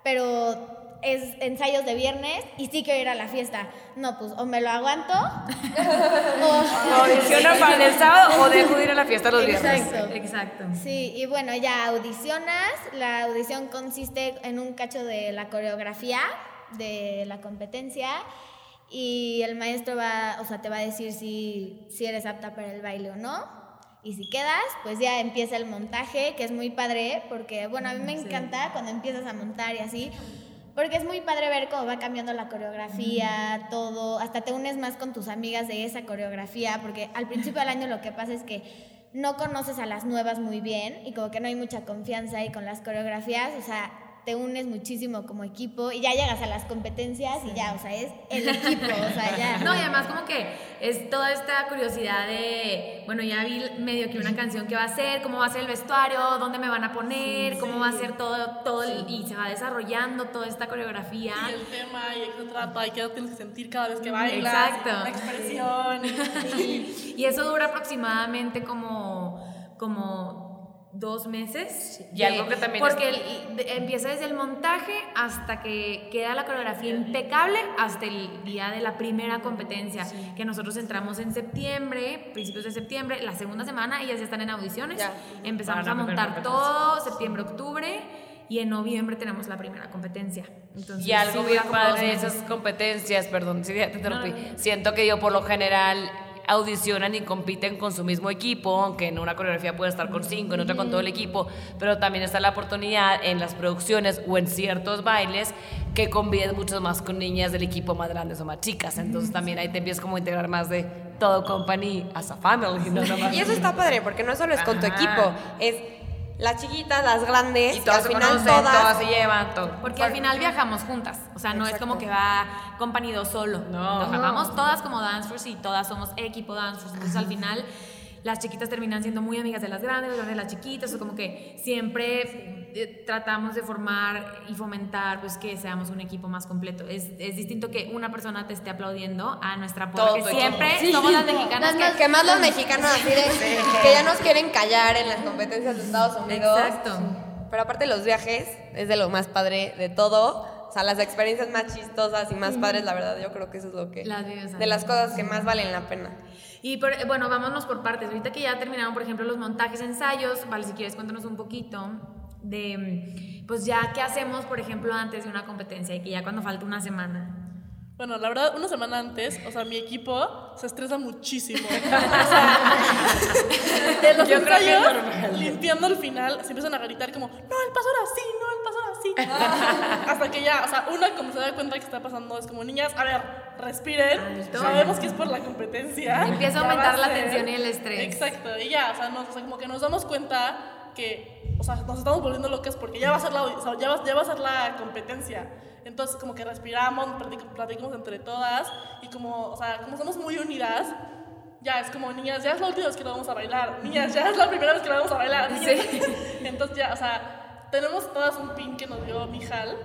pero es ensayos de viernes y sí quiero ir a la fiesta. No, pues o me lo aguanto o... ¿Audicionan para el sábado o dejo de ir a la fiesta los viernes? Exacto. Exacto. Sí, y bueno, ya audicionas. La audición consiste en un cacho de la coreografía de la competencia y el maestro va, o sea, te va a decir si, si eres apta para el baile o no. Y si quedas, pues ya empieza el montaje, que es muy padre, porque bueno, a mí me encanta cuando empiezas a montar y así, porque es muy padre ver cómo va cambiando la coreografía, todo, hasta te unes más con tus amigas de esa coreografía, porque al principio del año lo que pasa es que no conoces a las nuevas muy bien y como que no hay mucha confianza y con las coreografías, o sea, te unes muchísimo como equipo y ya llegas a las competencias y ya, o sea, es el equipo, o sea, ya. No, y además como que es toda esta curiosidad de, bueno, ya vi medio que una canción que va a ser, cómo va a ser el vestuario, dónde me van a poner, cómo va a ser todo, todo el- y se va desarrollando toda esta coreografía. Y el tema y el que trata y qué tienes que sentir cada vez que bailas. Exacto. La expresión. y- Y eso dura aproximadamente como, como dos meses. Y algo que también Porque es- el- de- empieza desde el montaje hasta que queda la coreografía impecable hasta el día de la primera competencia, que nosotros entramos en septiembre, principios de septiembre, la segunda semana, ellas ya están en audiciones. Ya. Empezamos Para a montar todo, septiembre, octubre. Y en noviembre tenemos la primera competencia. Entonces, Y algo sí bien padre de esas competencias, perdón, si ya te interrumpí. Siento que yo por lo general audicionan y compiten con su mismo equipo, aunque en una coreografía puede estar con cinco, en otra con todo el equipo, pero también está la oportunidad en las producciones o en ciertos bailes que conviven mucho más con niñas del equipo más grandes o más chicas, entonces también ahí te empiezas como a integrar más de todo company as a family, no. Y eso está padre, porque no solo es con tu Ajá. equipo, es las chiquitas, las grandes, y que todas al se final conocen, todas, todas se llevan, todo. Porque al final viajamos juntas. O sea, no es como que va Company 2 solo. No. O sea, vamos todas como dancers y todas somos equipo dancers. Entonces al final las chiquitas terminan siendo muy amigas de las grandes, las grandes de las chiquitas. O como que siempre eh, tratamos de formar y fomentar pues que seamos un equipo más completo. Es, es distinto que una persona te esté aplaudiendo a nuestra Todo porra, que siempre somos las mexicanas Las que... que más los mexicanos así de que ya nos quieren callar en las competencias de Estados Unidos. Exacto. Pero aparte los viajes es de lo más padre de todo. O sea, las experiencias más chistosas y más padres, la verdad, yo creo que eso es lo que... Las vives de las cosas que más valen la pena. Y por- bueno, vámonos por partes. Ahorita que ya terminaron, por ejemplo, los montajes, ensayos, vale, si quieres cuéntanos un poquito de, pues ya, ¿qué hacemos, por ejemplo, antes de una competencia y que ya cuando falta una semana? Bueno, la verdad, una semana antes, o sea, mi equipo se estresa muchísimo. en los Yo creo que ensayos, limpiando el final, se empiezan a gritar como, no, el paso era así, no, el paso era así. Hasta que ya, o sea, una como se da cuenta que está pasando, es como, niñas, a ver, respiren, Alto. sabemos que es por la competencia. Empieza a aumentar la ser". tensión y el estrés. Exacto, y ya, o sea, o sea, como que nos damos cuenta que, o sea, nos estamos volviendo locas porque ya va a ser la, o sea, ya va, ya va a ser la competencia. Entonces, como que respiramos, platic- platicamos entre todas y como, o sea, como somos muy unidas, ya es como, niñas, ya es la última vez que lo vamos a bailar. Niñas, ya es la primera vez que lo vamos a bailar. niñas. Entonces, ya, o sea, tenemos todas un pin que nos dio Mijal,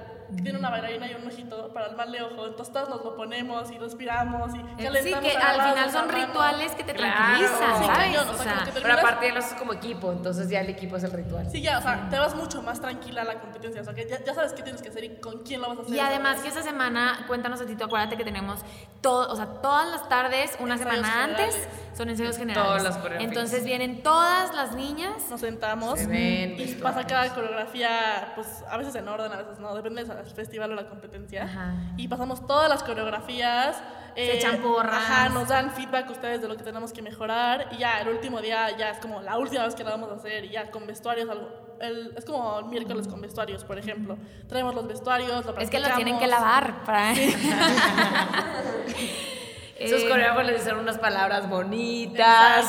tiene una bailarina y un ojito para el mal de ojo. Entonces, todas nos lo ponemos y respiramos y Eh, Sí, calentamos que a al final son rituales que te Claro. tranquilizan, Sí, ¿sabes? cañón, o O sea, que Pero aparte ya lo haces como equipo, entonces ya el equipo es el ritual. Sí, ya, o sea, te vas mucho más tranquila a la competencia. O sea, que ya, ya sabes qué tienes que hacer y con quién lo vas a hacer. Y además que esta semana, cuéntanos a ti, tú acuérdate que tenemos todo, o sea, todas las tardes, una Ensayos semana antes, son ensayos generales. Todas las coreografías. Entonces vienen todas las niñas nos sentamos Se ven, y pasa cada coreografía, pues a veces en orden, a veces no, depende del festival o la competencia. Ajá. Y pasamos todas las coreografías. eh, echan porras. Ajá, nos dan feedback ustedes de lo que tenemos que mejorar. Y ya, el último día ya es como la última vez que la vamos a hacer. Y ya con vestuarios, algo, el- es como el miércoles con vestuarios, por ejemplo. Traemos los vestuarios, lo Es que los tienen que lavar para... Esos Eh, coreógrafos les dicen unas palabras bonitas.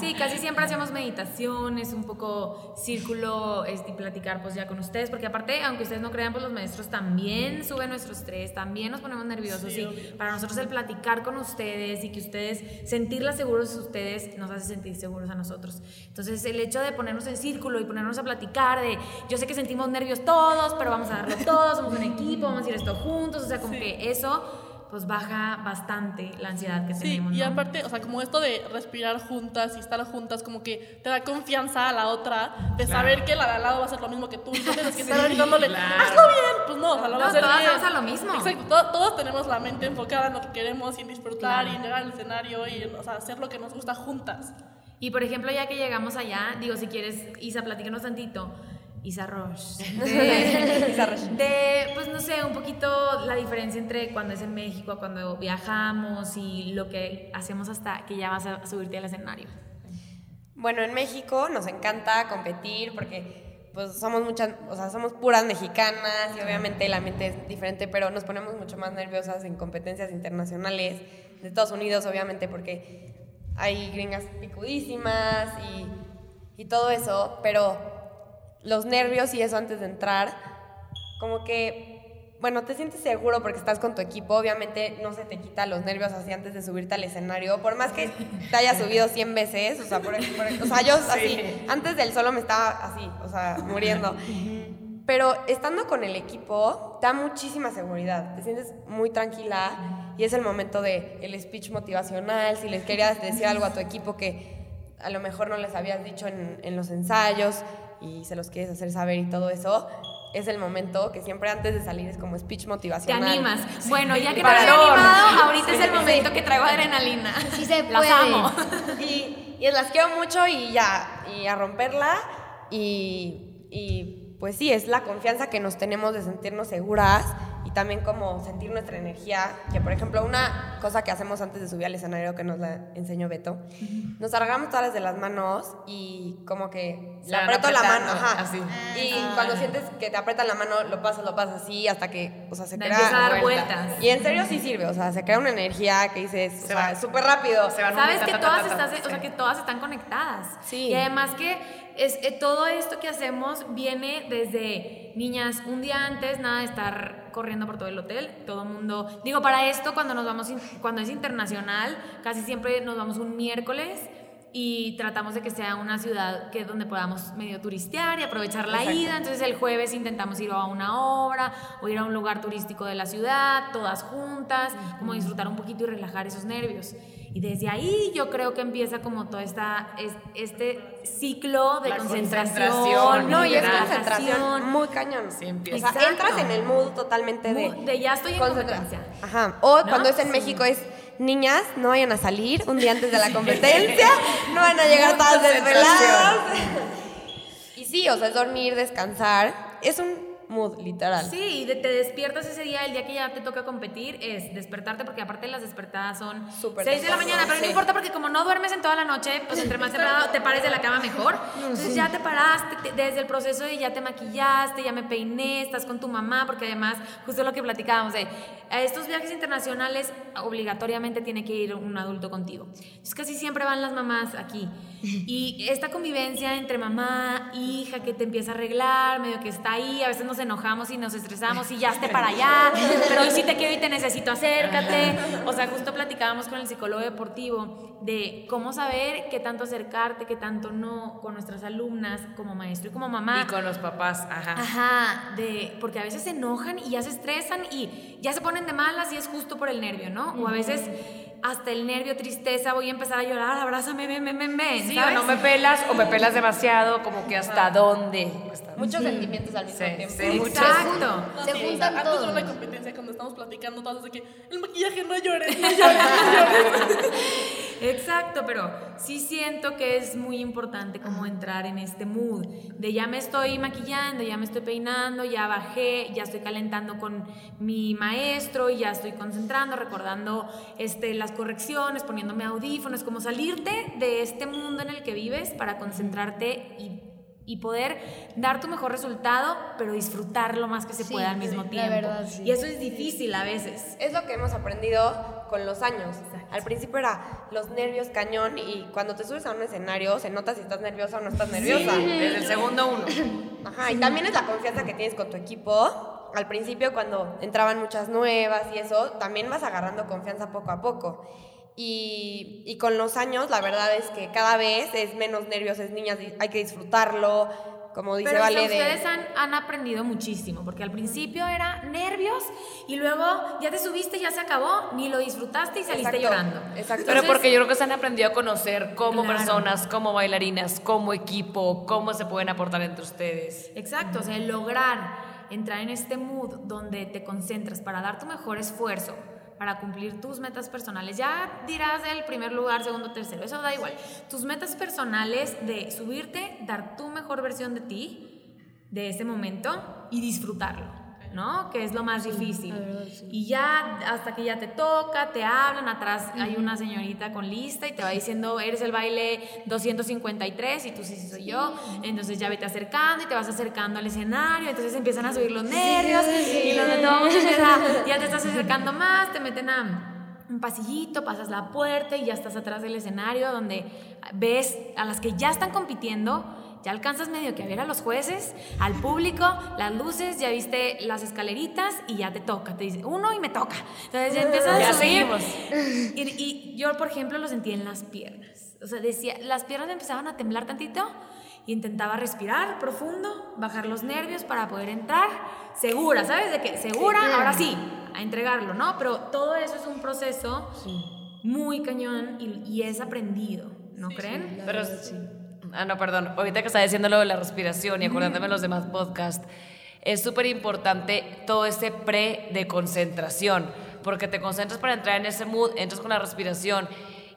Sí, casi siempre hacemos meditaciones, un poco círculo este, y platicar pues ya con ustedes, porque aparte, aunque ustedes no crean, pues los maestros también suben nuestro estrés, también nos ponemos nerviosos Sí, y obvio. para nosotros el platicar con ustedes y que ustedes, sentirlas seguros de ustedes, nos hace sentir seguros a nosotros. Entonces el hecho de ponernos en círculo y ponernos a platicar de, yo sé que sentimos nervios todos, pero vamos a darlo todos, somos un equipo, vamos a ir esto juntos, o sea, como Sí. que eso pues baja bastante la ansiedad que Sí, tenemos. y ¿no? aparte, o sea, como esto de respirar juntas y estar juntas, como que te da confianza a la otra de saber que la de al lado va a hacer lo mismo que tú. Y no tienes que estar gritándole, claro. hazlo bien. Pues no, o sea, lo va No, a hacer todas bien. lo mismo. Exacto, to- todos tenemos la mente enfocada en lo que queremos y en disfrutar Claro. y en llegar al escenario y en, o sea, hacer lo que nos gusta juntas. Y por ejemplo, ya que llegamos allá, digo, si quieres, Isa, platícanos tantito. Isa Roche. De, de, pues no sé, un poquito la diferencia entre cuando es en México, cuando viajamos y lo que hacemos hasta que ya vas a subirte al escenario. Bueno, en México nos encanta competir porque pues somos muchas, o sea, somos puras mexicanas y obviamente el ambiente es diferente, pero nos ponemos mucho más nerviosas en competencias internacionales de Estados Unidos, obviamente, porque hay gringas picudísimas y, y todo eso, pero los nervios y eso antes de entrar, como que, bueno, te sientes seguro porque estás con tu equipo, obviamente no se te quita los nervios así antes de subirte al escenario, por más que te hayas subido 100 veces, o sea, por, por- o sea yo así, antes del solo me estaba así, o sea, muriendo. Pero estando con el equipo, te da muchísima seguridad, te sientes muy tranquila y es el momento de el speech motivacional, si les querías decir algo a tu equipo que a lo mejor no les habías dicho en, en los ensayos y se los quieres hacer saber y todo eso, es el momento que siempre antes de salir es como speech Te motivacional. animas. Bueno, ya que te había animado, ahorita es el momento que traigo adrenalina. Sí se Las puede. amo. Y, y las quiero mucho y ya, y a romperla. Y, y pues sí, es la confianza que nos tenemos de sentirnos seguras y también como sentir nuestra energía. Que por ejemplo, una cosa que hacemos antes de subir al escenario que nos la enseñó Beto, nos alargamos todas las de las manos y como que Se le van aprieto la mano. Ajá. así. Y cuando sientes que te aprietan la mano, lo pasas, lo pasas así hasta que, o sea, se Te crea. empieza a dar vuelta. vueltas. Y en serio sí sirve, o sea, se crea una energía que dices, o Se sea, súper rápido. se van Sabes que ta, todas ta, ta, estás, o sea, que todas están conectadas. Sí. Y además que es, eh, todo esto que hacemos viene desde niñas un día antes, nada de estar corriendo por todo el hotel, todo el mundo. Digo, para esto cuando nos vamos cuando es internacional, casi siempre nos vamos un miércoles y tratamos de que sea una ciudad que donde podamos medio turistear y aprovechar la ida. Entonces el jueves intentamos ir a una obra o ir a un lugar turístico de la ciudad, todas juntas, como disfrutar un poquito y relajar esos nervios. Y desde ahí yo creo que empieza como todo esta, es- este ciclo de La concentración. concentración, No, y es concentración muy cañón. Sí, empieza. O sea, Exacto. entras en el mood totalmente de... De ya estoy en concentra- competencia. Ajá. O ¿No? cuando es en Sí. México es, niñas, no vayan a salir un día antes de la competencia, no van a llegar todas desveladas. y sí, o sea, es dormir, descansar. Es un mood, literal. Sí, de- te despiertas ese día, el día que ya te toca competir, es despertarte, porque aparte las despertadas son Súper 6 de la mañana, pero sí. no importa porque como no duermes en toda la noche, pues entre más temprano te pares de la cama mejor. Entonces ya te paraste, te- desde el proceso de ya te maquillaste, ya me peiné, estás con tu mamá, porque además, justo lo que platicábamos de a estos viajes internacionales, obligatoriamente tiene que ir un adulto contigo. Entonces casi siempre van las mamás aquí. Y esta convivencia entre mamá, hija, que te empieza a arreglar, medio que está ahí, a veces nos enojamos y nos estresamos y ya esté para allá, pero hoy sí te quiero y te necesito, acércate. O sea, justo platicábamos con el psicólogo deportivo de cómo saber qué tanto acercarte, qué tanto no, con nuestras alumnas, como maestro y como mamá. Y con los papás, ajá. Ajá, de, porque a veces se enojan y ya se estresan y ya se ponen de malas y es justo por el nervio, ¿no? O a veces hasta el nervio, tristeza, voy a empezar a llorar, abrázame, ven, ven, ven, ven, Sí, o ¿sabes? no me pelas o me pelas demasiado, como que hasta dónde. Muchos sentimientos al mismo Sí, tiempo. sí, muchos. Exacto. Se juntan antes de todos. una competencia, cuando estamos platicando todas, de que el maquillaje no llores, no llores, no llores. Exacto, pero sí siento que es muy importante como entrar en este mood de ya me estoy maquillando, ya me estoy peinando, ya bajé, ya estoy calentando con mi maestro y ya estoy concentrando, recordando este, las correcciones, poniéndome audífonos, como salirte de este mundo en el que vives para concentrarte y, y poder dar tu mejor resultado, pero disfrutar lo más que se Sí, pueda al mismo la tiempo. verdad, sí. Y eso es difícil a veces. Es lo que hemos aprendido con los años. Al principio era los nervios cañón y cuando te subes a un escenario se nota si estás nerviosa o no estás nerviosa. Desde el segundo uno. Ajá, y también es la confianza que tienes con tu equipo. Al principio cuando entraban muchas nuevas y eso, también vas agarrando confianza poco a poco. Y, y con los años, la verdad es que cada vez es menos nervios, es niñas, hay que disfrutarlo, como dice Pero o sea, Vale. de- ustedes han, han aprendido muchísimo, porque al principio era nervios y luego ya te subiste, ya se acabó, ni lo disfrutaste y saliste Exacto, llorando. Exacto. Pero Entonces- porque yo creo que se han aprendido a conocer como Claro. personas, como bailarinas, como equipo, cómo se pueden aportar entre ustedes. Exacto, o sea, el lograr entrar en este mood donde te concentras para dar tu mejor esfuerzo, para cumplir tus metas personales. Ya dirás del primer lugar, segundo, tercero, eso da igual. Tus metas personales de subirte, dar tu mejor versión de ti, de ese momento y disfrutarlo. ¿No? Que es lo más difícil. Y ya hasta que ya te toca, te hablan, atrás hay una señorita con lista y te va diciendo, eres el baile 253 y tú sí, sí soy yo. Entonces ya vete acercando y te vas acercando al escenario, entonces empiezan a subir los nervios y los de todo mundo empieza- ya te estás acercando más, te meten a un pasillito, pasas la puerta y ya estás atrás del escenario donde ves a las que ya están compitiendo, ya alcanzas medio que a ver a los jueces, al público, las luces, ya viste las escaleritas y ya te toca, te dice uno y me toca. Entonces ya empiezas Ya a subir. Y, y yo, por ejemplo, lo sentí en las piernas. O sea, decía, las piernas me empezaban a temblar tantito. Intentaba respirar profundo, bajar los nervios para poder entrar segura, ¿sabes? De que segura, ahora sí, a entregarlo, ¿no? Pero todo eso es un proceso muy cañón y, y es aprendido, ¿no creen? Pero, ah, no, perdón. Ahorita que está diciendo lo de la respiración y acordándome los demás podcasts, es súper importante todo ese pre de concentración, porque te concentras para entrar en ese mood, entras con la respiración.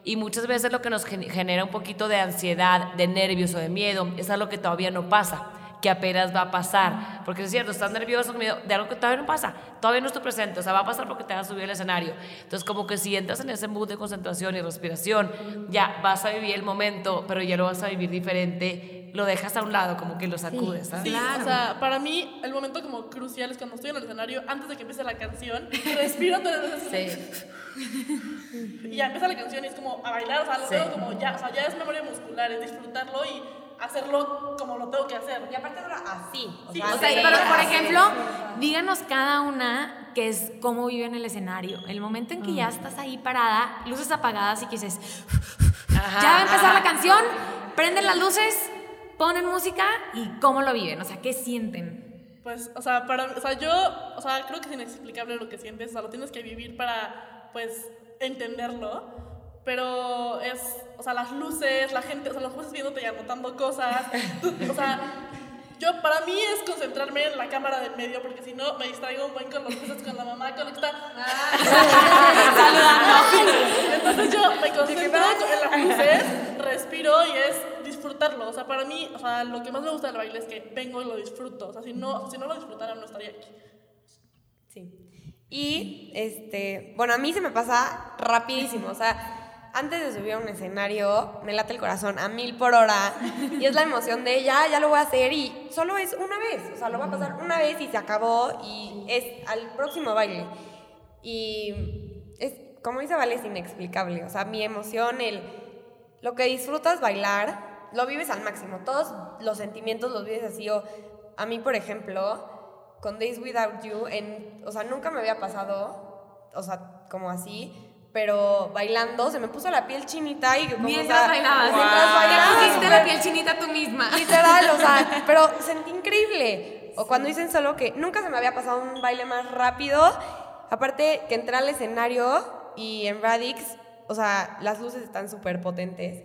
Y muchas veces lo que nos gen- genera un poquito de ansiedad, de nervios o de miedo es algo que todavía no pasa, que apenas va a pasar. Porque es cierto, estás nervioso de algo que todavía no pasa, todavía no es tu presente, o sea, va a pasar porque te vas a subir al escenario. Entonces, como que si entras en ese mood de concentración y respiración, ya vas a vivir el momento, pero ya lo vas a vivir diferente, lo dejas a un lado, como que lo sacudes, ¿sabes? Sí, o sea, para mí el momento como crucial es cuando estoy en el escenario, antes de que empiece la canción, respiro veces. Y ya empieza la canción y es como a bailar, o sea, lo Sí. tengo como ya, o sea, ya es memoria muscular, es disfrutarlo y hacerlo como lo tengo que hacer. Y aparte dura así. O Sí, sea, o sea, pero por ejemplo, díganos cada una que es cómo vive en el escenario. El momento en que ya estás ahí parada, luces apagadas y que dices, ya va a empezar la canción, prenden las luces, ponen música y cómo lo viven, o sea, qué sienten. Pues, o sea, para, o sea, yo, o sea, creo que es inexplicable lo que sientes, o sea, lo tienes que vivir para, pues, entenderlo. Pero es, o sea, las luces, la gente, o sea, los jueces viéndote y anotando cosas. o sea, yo, para mí es concentrarme en la cámara del medio, porque si no, me distraigo un buen con los jueces, con la mamá, con lo que está. Entonces yo me concentro en las luces, respiro y es disfrutarlo. O sea, para mí, o sea, lo que más me gusta del baile es que vengo y lo disfruto. O sea, si no, si no lo disfrutara, no estaría aquí. Sí. Y, este, bueno, a mí se me pasa rapidísimo. O sea, antes de subir a un escenario, me late el corazón a mil por hora. Y es la emoción de ya, ya lo voy a hacer. Y solo es una vez. O sea, lo va a pasar una vez y se acabó. Y es al próximo baile. Y es, como dice Vale, es inexplicable. O sea, mi emoción, el, lo que disfrutas bailar, lo vives al máximo. Todos los sentimientos los vives así. O a mí, por ejemplo, con Days Without You, o sea, nunca me había pasado, o sea, como así, pero bailando se me puso la piel chinita y como, o Mientras sea, bailabas, mientras bailaba, te pusiste la piel chinita tú misma. Literal, o sea, pero sentí increíble. O cuando dicen solo que nunca se me había pasado un baile más rápido. Aparte que entré al escenario y en Radix, o sea, las luces están súper potentes.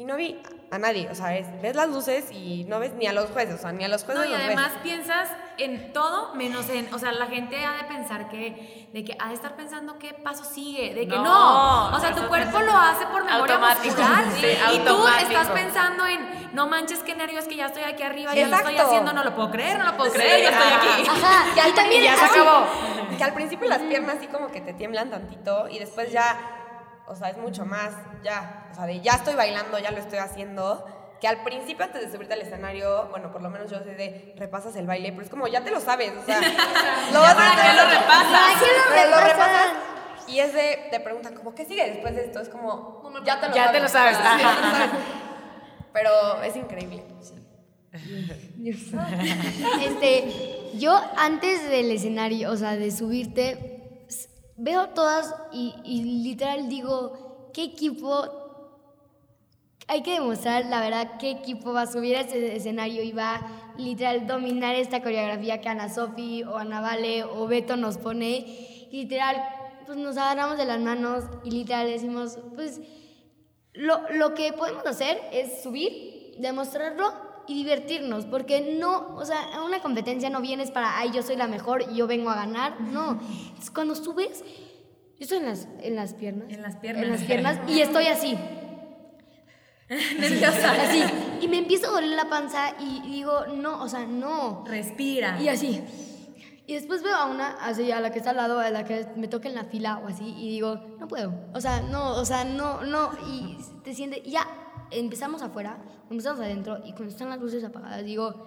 Y no vi a nadie, o sea, es- ves las luces y no ves ni a los jueces, o sea, ni a los jueces No, y los además ves. piensas en todo menos en, o sea, la gente ha de pensar que, de que ha de estar pensando qué paso sigue, de que no, No, o sea, tu cuerpo lo hace por memoria automático. muscular Sí, y tú estás pensando en, no manches, qué nervios que ya estoy aquí arriba, ya lo estoy Exacto. haciendo, no lo puedo creer, no lo puedo creer, ya estoy aquí. Ajá, y ahí también ya se acabó. Que al principio las piernas así como que te tiemblan tantito y después ya, o sea, es mucho más, ya, o sea, de ya estoy bailando, ya lo estoy haciendo. Que al principio, antes de subirte al escenario, bueno, por lo menos yo sé de repasas el baile, pero es como ya te lo sabes, o sea, lo vas a ¿Para qué lo repasas? Y es de, te preguntan, como, ¿qué sigue después de esto? Es como, ya te lo Ya sabes. te lo sabes, Sí, ya te lo ajá. sabes. Pero es increíble. Este, yo antes del escenario, o sea, de subirte, veo todas y, y literal digo, ¿qué equipo? Hay que demostrar, la verdad, qué equipo va a subir a ese escenario y va a literal dominar esta coreografía que Ana Sofi o Ana Vale o Beto nos pone. Y literal, pues nos agarramos de las manos y literal decimos, pues lo, lo que podemos hacer es subir, demostrarlo y divertirnos, porque no, o sea, a una competencia no vienes para, ay, yo soy la mejor yo vengo a ganar, no. Es cuando subes, yo estoy en las, en las piernas. En las piernas. En las piernas y estoy así. Nerviosa. Así. Y me empieza a doler la panza y digo, no, o sea, no. Respira. Y así. Y después veo a una, así, a la que está al lado, a la que me toca en la fila o así, y digo, no puedo. O sea, no, o sea, no, no. Y te sientes, ya empezamos afuera, empezamos adentro, y cuando están las luces apagadas, digo,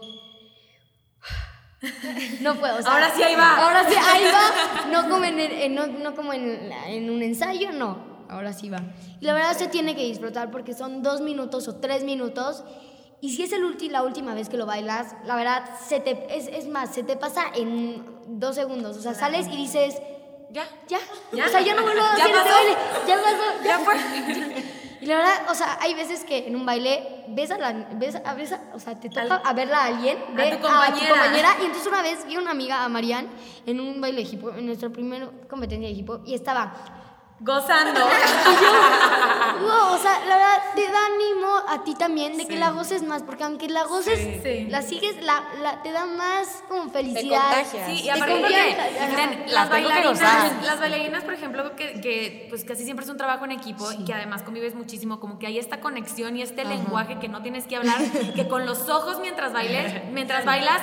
no puedo. o sea, Ahora sí, ahí va. Ahora sí, ahí va. No como en, el- no, no como en, la- en un ensayo, no. Ahora sí va. Y la verdad se tiene que disfrutar porque son dos minutos o tres minutos. Y si es el ulti, la última vez que lo bailas, la verdad, se te, es, es más, se te pasa en dos segundos. O sea, sales y dices, Ya. ya, Ya. O sea, ya no vuelvo a Ya hacer pasó. baile. Ya pasó. Ya fue. Y la verdad, o sea, hay veces que en un baile ves a la, ves a, ves a- o sea, te toca Al- a verla a alguien, a ve tu compañera. y entonces una vez vi a una amiga, a Marianne, en un baile de hip hop, en nuestra primera competencia de hip hop, y estaba, Gozando. wow, o sea, la verdad, te da ánimo a ti también de que la goces más, porque aunque la goces, Sí. la sigues, la, la- te da más como felicidad. contagias. Sí, y Te aparte Las bailarinas, las bailarinas, por ejemplo, que, que pues casi siempre es un trabajo en equipo y que además convives muchísimo, como que hay esta conexión y este lenguaje que no tienes que hablar, que con los ojos mientras bailes, mientras bailas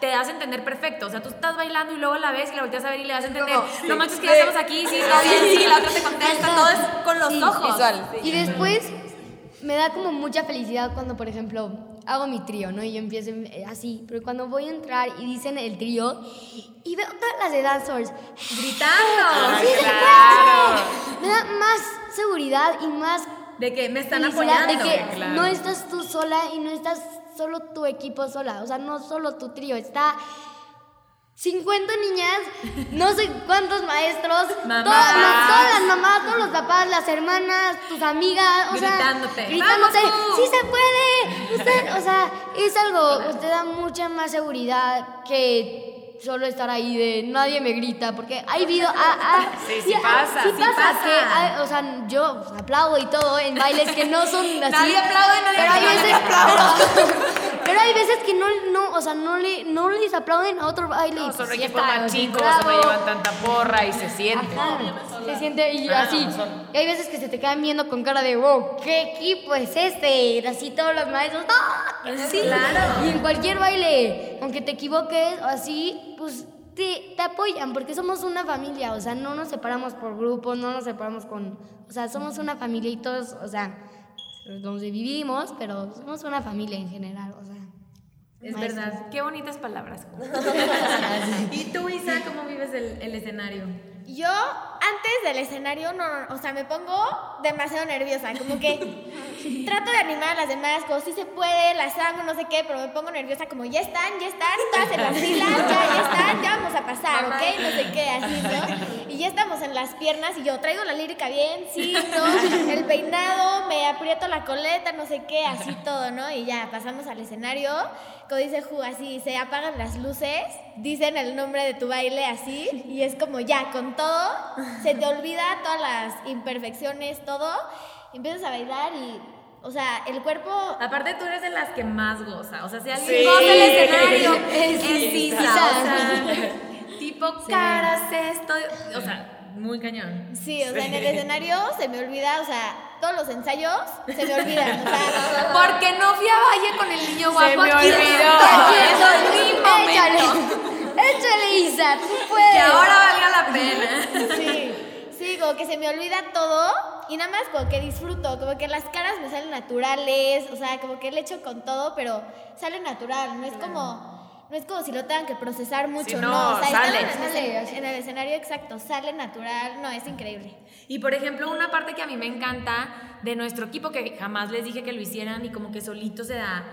te das a entender perfecto. O sea, tú estás bailando y luego la ves y la volteas a ver y le das a entender. No manches que ya estamos aquí, sí, está bien, sí, la otra te contesta, todo es con los Sí, ojos. Visual. Y después me da como mucha felicidad cuando, por ejemplo, hago mi trío, ¿no? Y yo empiezo eh, así, pero cuando voy a entrar y dicen el trío y veo todas las de dancers Gritando. sí, claro. Me da más seguridad y más De que me están apoyando. de que claro. no estás tú sola y no estás solo tu equipo sola, o sea, no solo tu trío, está 50 niñas, no sé cuántos maestros, Mamás. todas, las mamás, todos los papás, las hermanas, tus amigas, o Gritándote. sea, gritándote, sí se puede, usted, o sea, es algo, usted da mucha más seguridad que solo estar ahí de nadie me grita, porque hay video, ah, ah, Sí, sí ah, pasa, sí sí pasa, pasa. que, hay- o sea, yo pues, aplaudo y todo en bailes que no son así. Nadie aplaude, nadie pero hay veces, nadie pero, hay veces que no, no, o sea, no le, no les aplauden a otro baile. No, son pues, equipos más chicos, me llevan tanta porra y se siente. Ajá, se siente y Ah, así. Y hay veces que se te quedan viendo con cara de, wow, ¿qué equipo es este? Así todos los maestros, ¡ah! Sí, claro. Y en cualquier baile, aunque te equivoques así, pues te, te apoyan porque somos una familia, o sea, no nos separamos por grupos, no nos separamos con, o sea, somos una familia y todos, o sea, donde vivimos, pero somos una familia en general, o sea. Es maestros. verdad, qué bonitas palabras. ¿Y tú, Isa, cómo vives el, el escenario? Yo, antes del escenario, no, no, o sea, me pongo demasiado nerviosa, como que trato de animar a las demás, como si se puede, las hago, no sé qué, pero me pongo nerviosa, como ya están, ya están, todas en las filas, ya, ya están, ya vamos a pasar, ¿ok? No sé qué, así, ¿no? Y ya estamos en las piernas y yo traigo la lírica bien, sí, ¿no? El peinado, me aprieto la coleta, no sé qué, así todo, ¿no? Y ya pasamos al escenario, como dice Ju, así, se apagan las luces, dicen el nombre de tu baile así, y es como ya, con todo, se te olvida todas las imperfecciones, todo, y empiezas a bailar y, o sea, el cuerpo... Aparte, tú eres de las que más goza. O sea, si alguien Sí. goza el escenario, es Sí, Isa. Isa. O sea, tipo caras, esto. O sea, muy cañón. Sí, o sea, en el escenario se me olvida, o sea, todos los ensayos se me olvidan, o sea... Porque no fui a Valle con el niño guapo. me aquí. olvidó. Aquí es mi momento. Échale, Isa, tú puedes. Que ahora valga la pena. Sí, sí, como que se me olvida todo y nada más como que disfruto, como que las caras me salen naturales, o sea, como que le echo con todo, pero sale natural, no es como... No es como si lo tengan que procesar mucho, Sí, no, no, o sea, sale. en, el, en el escenario exacto, sale natural, no, es increíble. Y por ejemplo, una parte que a mí me encanta de nuestro equipo, que jamás les dije que lo hicieran y como que solito se da,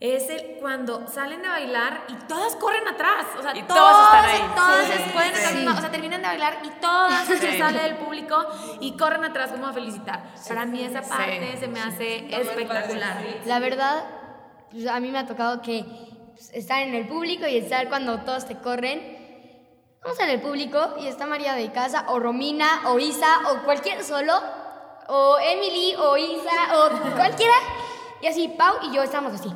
es el cuando salen de bailar y todas corren atrás. O sea, Y todas, todas están ahí. Todas Sí, se pueden estar sí. o sea, terminan de bailar y todas se Sí. sale del público y corren atrás como a felicitar. Para mí esa parte Sí. se me hace espectacular. La verdad, pues, a mí me ha tocado que pues, estar en el público y estar cuando todos te corren. Vamos en el público y está María de casa, o Romina, o Isa, o cualquier solo, o Emily, o Isa, o cualquiera. Y así, Pau y yo estamos así.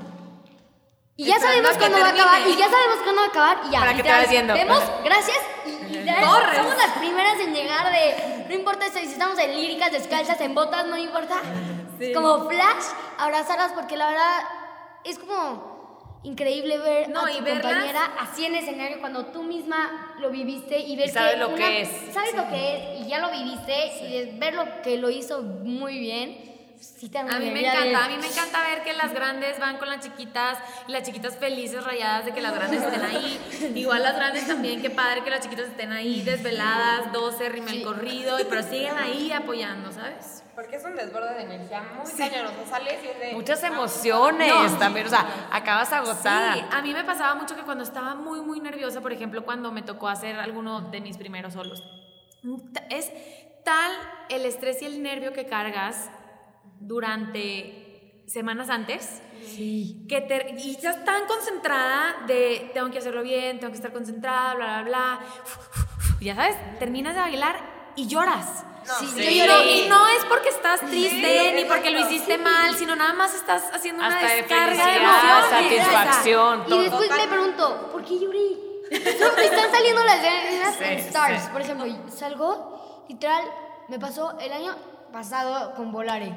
Y ya sabemos cuándo va a acabar, y ya sabemos cuándo va a acabar, y ya. Para que te vayas yendo. Vemos, gracias, y Corres. somos las primeras en llegar de, no importa si estamos en líricas, descalzas, en botas, no importa. Como flash, abrazarlas, porque la verdad es como increíble ver No, a y tu verlas- compañera así en escenario cuando tú misma lo viviste y ver Y sabes que lo una- que es. sabes lo que es y ya lo viviste y de ver lo que lo hizo muy bien sí tengo A mí me energía de- encanta, a mí me encanta ver que las grandes van con las chiquitas y las chiquitas felices, rayadas de que las grandes estén ahí. Igual las grandes también, qué padre que las chiquitas estén ahí desveladas, 12, rime el corrido, y pero siguen ahí apoyando, ¿sabes? Porque es un desborde de energía muy cañón. O sea, sales y es de. Muchas emociones No. también, o sea, acabas agotada. Sí, a mí me pasaba mucho que cuando estaba muy, muy nerviosa, por ejemplo, cuando me tocó hacer alguno de mis primeros solos, es tal el estrés y el nervio que cargas durante semanas antes. Que te, y estás tan concentrada de tengo que hacerlo bien, tengo que estar concentrada, bla, bla, bla. Ya sabes, terminas de bailar y lloras. Sí, Sí. yo Y no, y no es porque estás triste ni porque lo hiciste mal, sino nada más estás haciendo una Hasta de descarga de emociones. satisfacción, Y después me pregunto, ¿por qué lloré? No, me están saliendo las escenas Sí, en Stars, sí. por ejemplo. y Salgo, literal, me pasó el año pasado con Volare.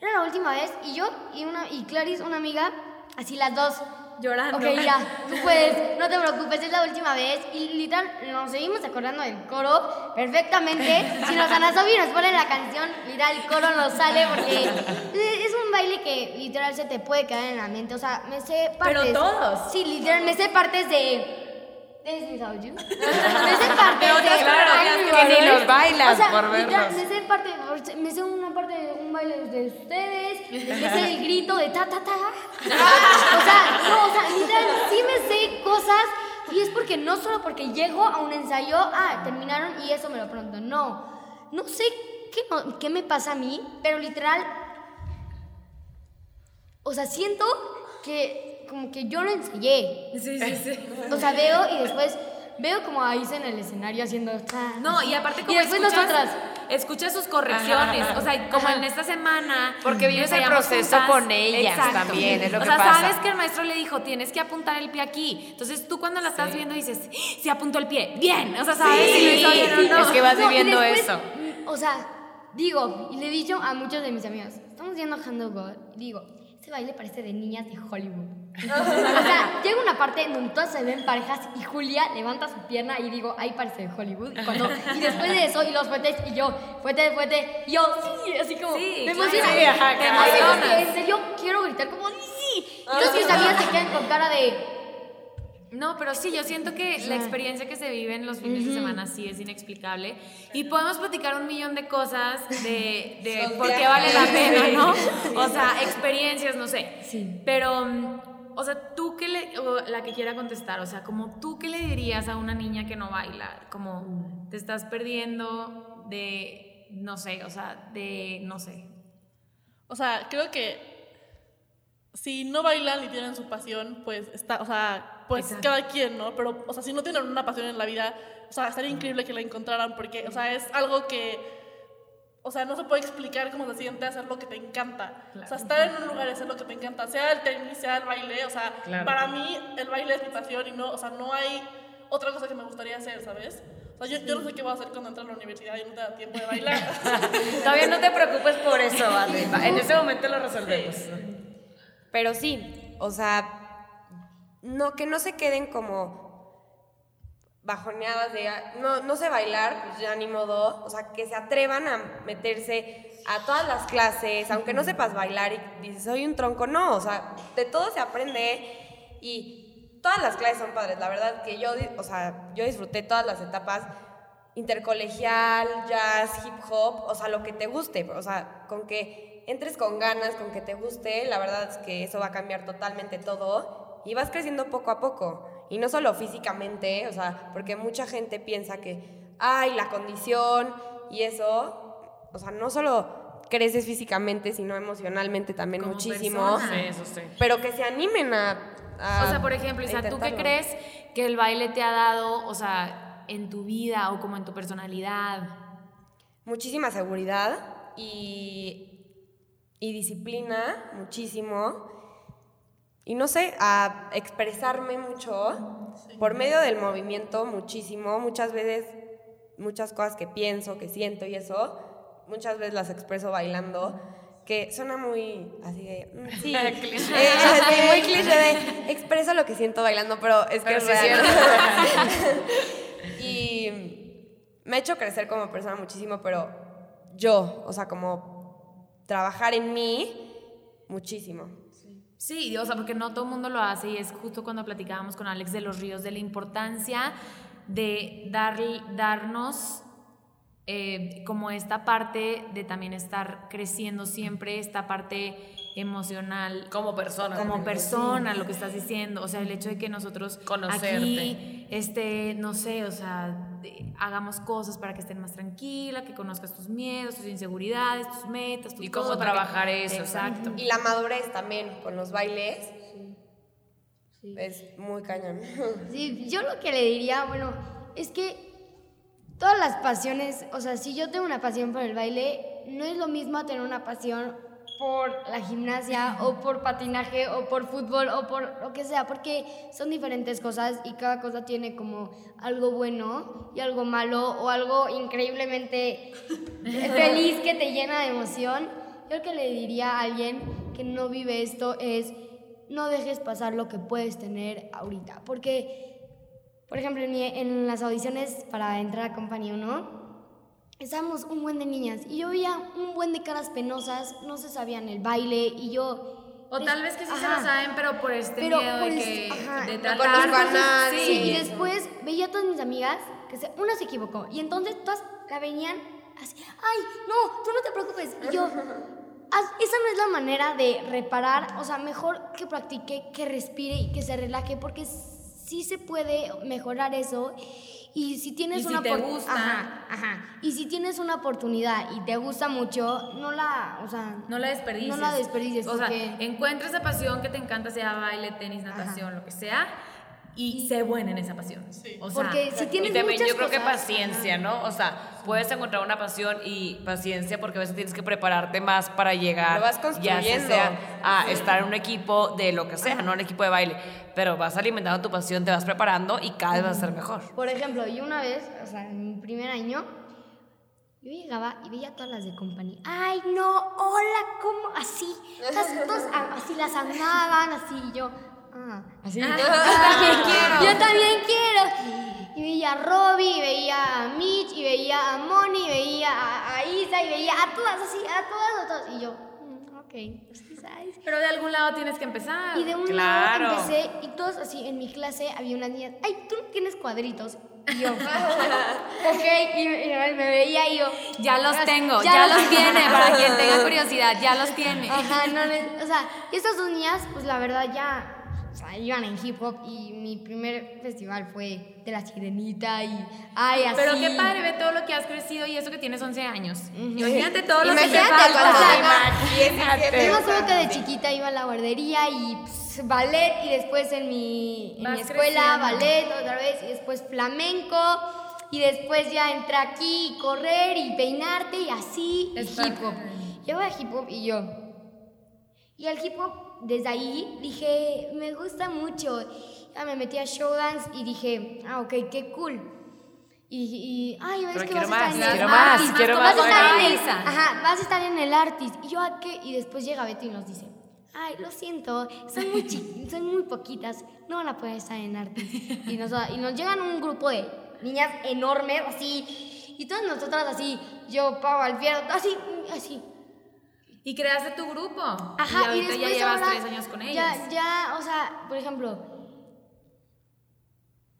Era la última vez y yo y, una, y Clarice, una amiga, así las dos. Llorando. Ok, ya, tú puedes, no te preocupes, es la última vez. Y literal, nos seguimos acordando del coro perfectamente. Si nos Anasobi nos ponen la canción, literal, el coro nos sale porque es un baile que literal se te puede quedar en la mente. O sea, me sé Pero partes. todos. Sí, literal, me sé partes de. This is how you. Me sé partes De Ay, que ni los bailas O sea, por verlos. Me sé parte, me sé una parte de un baile de ustedes, me sé el grito de ta ta ta. O sea, no, o sea, literal, sí me sé cosas y es porque no solo porque llego a un ensayo, ah, terminaron y eso me lo pronto. No, no sé qué, qué me pasa a mí, pero literal, o sea, siento que como que yo lo ensayé. Sí, sí, sí. O sea, veo y después veo como ahí en el escenario haciendo. No, y aparte como Y después escuchas, nosotras. Escuchas sus correcciones, o sea, como en esta semana Porque vives el proceso juntas. con ellas también, es lo o que sea, pasa. sabes que el maestro le dijo, tienes que apuntar el pie aquí. Entonces tú cuando la estás viendo dices, sí, apuntó el pie, bien, o sea, sabes si lo hizo bien o no. es que vas No, viviendo después, eso. mm, O sea, digo, y le he dicho a muchos de mis amigos, estamos viendo Handle God, digo, ese baile parece de niñas de Hollywood. O sea, llega una parte en donde todas se ven parejas y Julia levanta su pierna y digo, ahí parece de Hollywood. Y, cuando, y después de eso, y los fuetes, y yo, fuete, fuete, y yo, sí, así como, Sí, me emociona. Sí, ajá, Te claro. emocionas. En serio, quiero gritar como, sí. Y todos mis amigas se quedan con cara de, No, pero sí, yo siento que la experiencia que se vive en los fines de semana sí es inexplicable. Y podemos platicar un millón de cosas de, de por qué vale la pena, ¿no? O sea, experiencias, no sé. Pero, mm, o sea, tú qué le, o la que quiera contestar, o sea, como tú qué le dirías a una niña que no baila, como te estás perdiendo de, no sé, o sea, de, no sé. O sea, creo que si no bailan y tienen su pasión, pues está, o sea, pues Exacto. cada quien, ¿no? Pero, o sea, si no tienen una pasión en la vida, o sea, estaría increíble que la encontraran porque, o sea, es algo que, o sea, no se puede explicar cómo se siente hacer lo que te encanta. O sea, estar en un lugar y hacer lo que te encanta, sea el tenis, sea el baile, o sea, para mí el baile es mi pasión y no, o sea, no hay otra cosa que me gustaría hacer, ¿sabes? O sea, yo, yo no sé qué voy a hacer cuando entre a la universidad y no te da tiempo de bailar. Todavía no te preocupes por eso, Ale. En ese momento lo resolvemos. Pero sí, o sea, no, que no se queden como bajoneadas de, "Ah, no, no sé bailar, pues ya ni modo, o sea, que se atrevan a meterse a todas las clases, aunque no sepas bailar y dices, soy un tronco, no, o sea, de todo se aprende y todas las clases son padres, la verdad que yo, o sea, yo disfruté todas las etapas, intercolegial, jazz, hip hop, o sea, lo que te guste, o sea, con que entres con ganas, con que te guste, la verdad es que eso va a cambiar totalmente todo y vas creciendo poco a poco. Y no solo físicamente, o sea, porque mucha gente piensa que, ay, la condición y eso, o sea, no solo creces físicamente, sino emocionalmente también Como muchísimo. Sí, eso sí. Pero que se animen a... a- O sea, por ejemplo, Isa, ¿tú qué crees que el baile te ha dado, o sea, en tu vida o como en tu personalidad? muchísima seguridad y, y disciplina, muchísimo. Y no sé, a expresarme mucho por medio del movimiento, muchísimo. Muchas veces, muchas cosas que pienso, que siento y eso, muchas veces las expreso bailando. Que suena muy así de. mm, Sí, Cliché. eh, así, muy cliché de. Expreso lo que siento bailando, pero es que Pero es sí real. cierto. y me ha hecho crecer como persona muchísimo, pero yo, o sea, como trabajar en mí muchísimo. Sí, o sea, porque no todo el mundo lo hace y es justo cuando platicábamos con Alex de los ríos, de la importancia de dar, darnos eh, como esta parte de también estar creciendo siempre, esta parte emocional. Como persona. Como persona, lo que estás diciendo. O sea, el hecho de que nosotros Conocerte. aquí, este, no sé, o sea, de- hagamos cosas para que estén más tranquila, que conozcas tus miedos, tus inseguridades, tus metas, tus Y cómo que- trabajar eso, Exacto. Y la madurez también con los bailes es muy cañón. Sí, yo lo que le diría, bueno, es que todas las pasiones, o sea, si yo tengo una pasión por el baile, no es lo mismo tener una pasión por la gimnasia o por patinaje o por fútbol o por lo que sea, porque son diferentes cosas y cada cosa tiene como algo bueno y algo malo o algo increíblemente feliz que te llena de emoción. Yo lo que le diría a alguien que no vive esto es no dejes pasar lo que puedes tener ahorita, porque por ejemplo, en, las audiciones para entrar a Company 1, estábamos un buen de niñas y yo veía un buen de caras penosas, no se sabían el baile y yo... O tal vez que sí se lo saben, pero por este Pero miedo por de este- que ajá. de tratar nadie. Sí, y después veía a todas mis amigas que se, una se equivocó y entonces todas la venían así, ay, no, tú no te preocupes. Y yo, "Haz- esa no es la manera de reparar, o sea, mejor que practique, que respire y que se relaje, porque sí se puede mejorar eso. Y si tienes Y si una te opor- gusta. Ajá, ajá. Y si tienes una oportunidad y te gusta mucho, no la, o sea, No la desperdicies. No la desperdicies, O sea, encuentra esa pasión que te encanta, sea baile, tenis, natación, lo que sea, y sé buena en esa pasión. O sea, porque si tienes y también muchas yo creo que cosas- paciencia, ¿no? O sea, puedes encontrar una pasión y paciencia porque a veces tienes que prepararte más para llegar, Lo vas ya construyendo. sea a estar en un equipo de lo que sea, no un equipo de baile, pero vas alimentando tu pasión, te vas preparando y cada vez vas a ser mejor. Por ejemplo, yo una vez, o sea, en mi primer año, yo llegaba y veía a todas las de compañía. Ay, no, hola, ¿cómo? Así, todas, todas así las amaban, así, y yo, ah, así. Ah, yo también quiero. Yo también quiero. Y veía a Robbie, y veía a Mitch, y veía a Moni, y veía a, a Isa, y veía a todas así, a todas, a todas. Y yo, mm, ok, sí, ¿sabes? pero de algún lado tienes que empezar. Y de un Claro. lado empecé, y todos así, en mi clase había unas niñas, ay, tú no tienes cuadritos. Y yo, ok, y, y me veía y yo, Ya los tengo, ya, los tiene, para quien tenga curiosidad, ya los tiene. Ajá, no, no, o sea, y estas dos niñas, pues la verdad ya, o sea, iban en hip hop y mi primer festival fue de la sirenita y, ay, así. Pero qué padre, ve todo lo que has crecido y eso que tienes 11 años. Imagínate todo lo que te Imagínate falta. Imagínate. Yo me acuerdo que de chiquita iba a la guardería y pues, ballet y después en mi, en mi escuela ballet otra vez y después flamenco y después ya entré aquí y correr y peinarte y así y Es hip hop. Yo voy a hip hop y yo. Y el hip hop desde ahí dije, me gusta mucho. Ya me metí a showdance y dije, ah, ok, qué cool. Y, y ay, ves Pero que vas a más, estar en el quiero más, artist, quiero vas a más. estar en el, ajá, vas a estar en el artist. Y yo, ¿a qué? Y después llega Betty y nos dice, ay, lo siento, son muy son muy poquitas, no van a poder estar en artist. Y nos, y nos llegan un grupo de niñas enormes, así, y todas nosotras así, yo, Pau, Alfiero, así, así. Y creaste tu grupo. Ajá, y ahorita ya después llevas ahora tres años con ellas. Ya, ya, o sea, por ejemplo,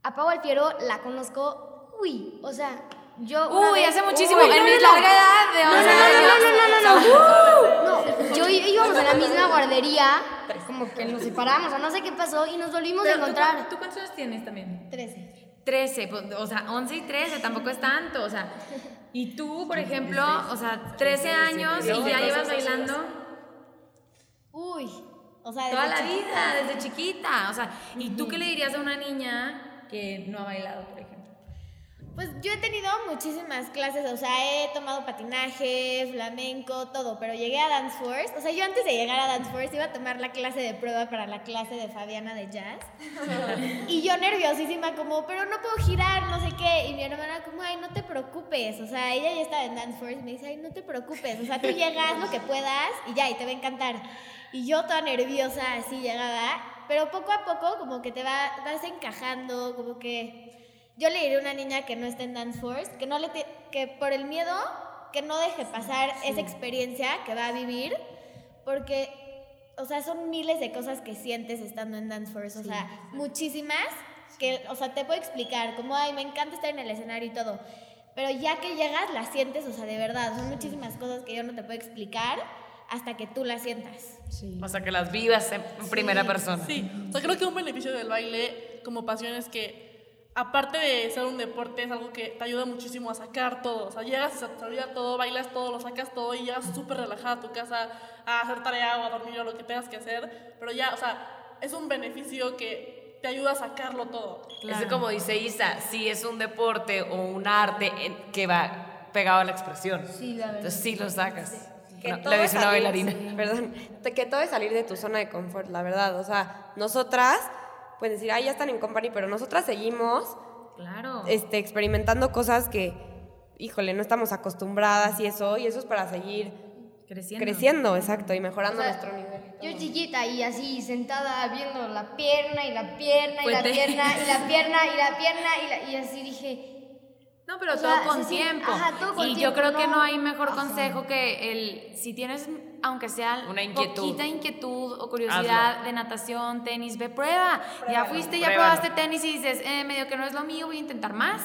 a Pau Alfiero la conozco, uy, o sea, yo. Uy, vez- hace muchísimo. Uy, en no, mi no, larga no. edad de No, 11 no, no, no, no, no, no, yo y- íbamos en la misma guardería, como que nos separamos, o no sé qué pasó, y nos volvimos a Pero, ¿tú, encontrar. cu- ¿Tú cuántos años tienes también? 13. 13, pues, o sea, 11 y 13, tampoco es tanto, o sea. Y tú, por ejemplo, o sea, 13 años y ya llevas bailando Uy. O sea, toda la vida, desde chiquita, o sea, ¿y tú qué le dirías a una niña que no ha bailado, por ejemplo? Pues yo he tenido muchísimas clases, o sea, he tomado patinaje, flamenco, todo, pero llegué a Dance Force. O sea, yo antes de llegar a Dance Force iba a tomar la clase de prueba para la clase de Fabiana de jazz. y yo nerviosísima como, pero no puedo girar, no sé qué. Y mi hermana como, ay, no te preocupes. O sea, ella ya estaba en Dance Force y me dice, ay, no te preocupes. O sea, tú llegas lo que puedas y ya, y te va a encantar. Y yo toda nerviosa así llegaba, pero poco a poco como que te va, vas encajando, como que... Yo le diría a una niña que no está en Dance Force, que, no le te- que por el miedo que no deje pasar esa experiencia que va a vivir, porque, o sea, son miles de cosas que sientes estando en Dance Force, o sea, muchísimas, que, o sea, te puedo explicar, como, ay, me encanta estar en el escenario y todo, pero ya que llegas, las sientes, o sea, de verdad, son muchísimas cosas que yo no te puedo explicar hasta que tú las sientas. O sea, que las vivas en primera persona. Sí, o sea, creo que un beneficio del baile como pasión es que aparte de ser un deporte, es algo que te ayuda muchísimo a sacar todo. O sea, llegas y se te olvida todo, bailas todo, lo sacas todo y llegas súper relajada a tu casa a hacer tarea o a dormir o lo que tengas que hacer. Pero ya, o sea, es un beneficio que te ayuda a sacarlo todo. Es como dice Isa, si es un deporte o un arte en- que va pegado a la expresión. Sí, la verdad. Entonces sí lo sacas. Que No, todo es una bailarina. sí, perdón. te- Que todo es salir de tu zona de confort, la verdad. O sea, nosotras pueden decir, ah, ya están en company, pero nosotras seguimos Claro. este, experimentando cosas que, híjole, no estamos acostumbradas y eso, y eso es para seguir creciendo. creciendo, exacto, y mejorando O sea, nuestro nivel. Yo chiquita y así sentada viendo la pierna y la pierna y la pierna y la pierna y la pierna y, la- y así dije, No, pero todo sea, con sí, tiempo. ajá, todo con y yo tiempo, creo que no- no hay mejor consejo que el, si tienes, aunque sea Una inquietud. poquita inquietud o curiosidad Hazlo. de natación, tenis, ve, prueba. Ya fuiste, ya Pruébalo. probaste tenis y dices, eh, medio que no es lo mío, voy a intentar más.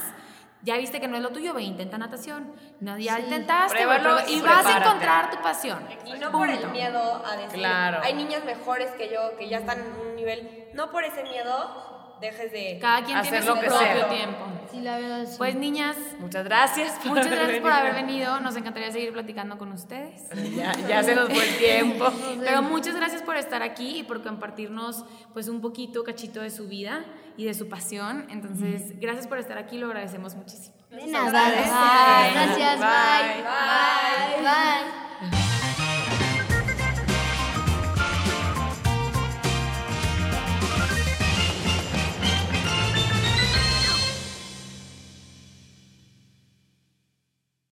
Ya viste que no es lo tuyo, ve, intenta natación. No, ya intentaste, güey, Pruébalo prueba- y vas a encontrar tu pasión. Y no por el miedo a decir, Claro. hay niñas mejores que yo, que ya están en un nivel, no por ese miedo dejes de... Cada quien Hacer tiene lo su que propio sea. tiempo. sí, la verdad, sí. Pues niñas, Muchas gracias. por muchas gracias por haber venido. venido. Nos encantaría seguir platicando con ustedes. Ya, ya se nos fue el tiempo. Pero muchas gracias por estar aquí y por compartirnos pues un poquito, cachito de su vida y de su pasión. Entonces, gracias por estar aquí, lo agradecemos muchísimo. de nada, gracias, Bye. bye, bye, bye.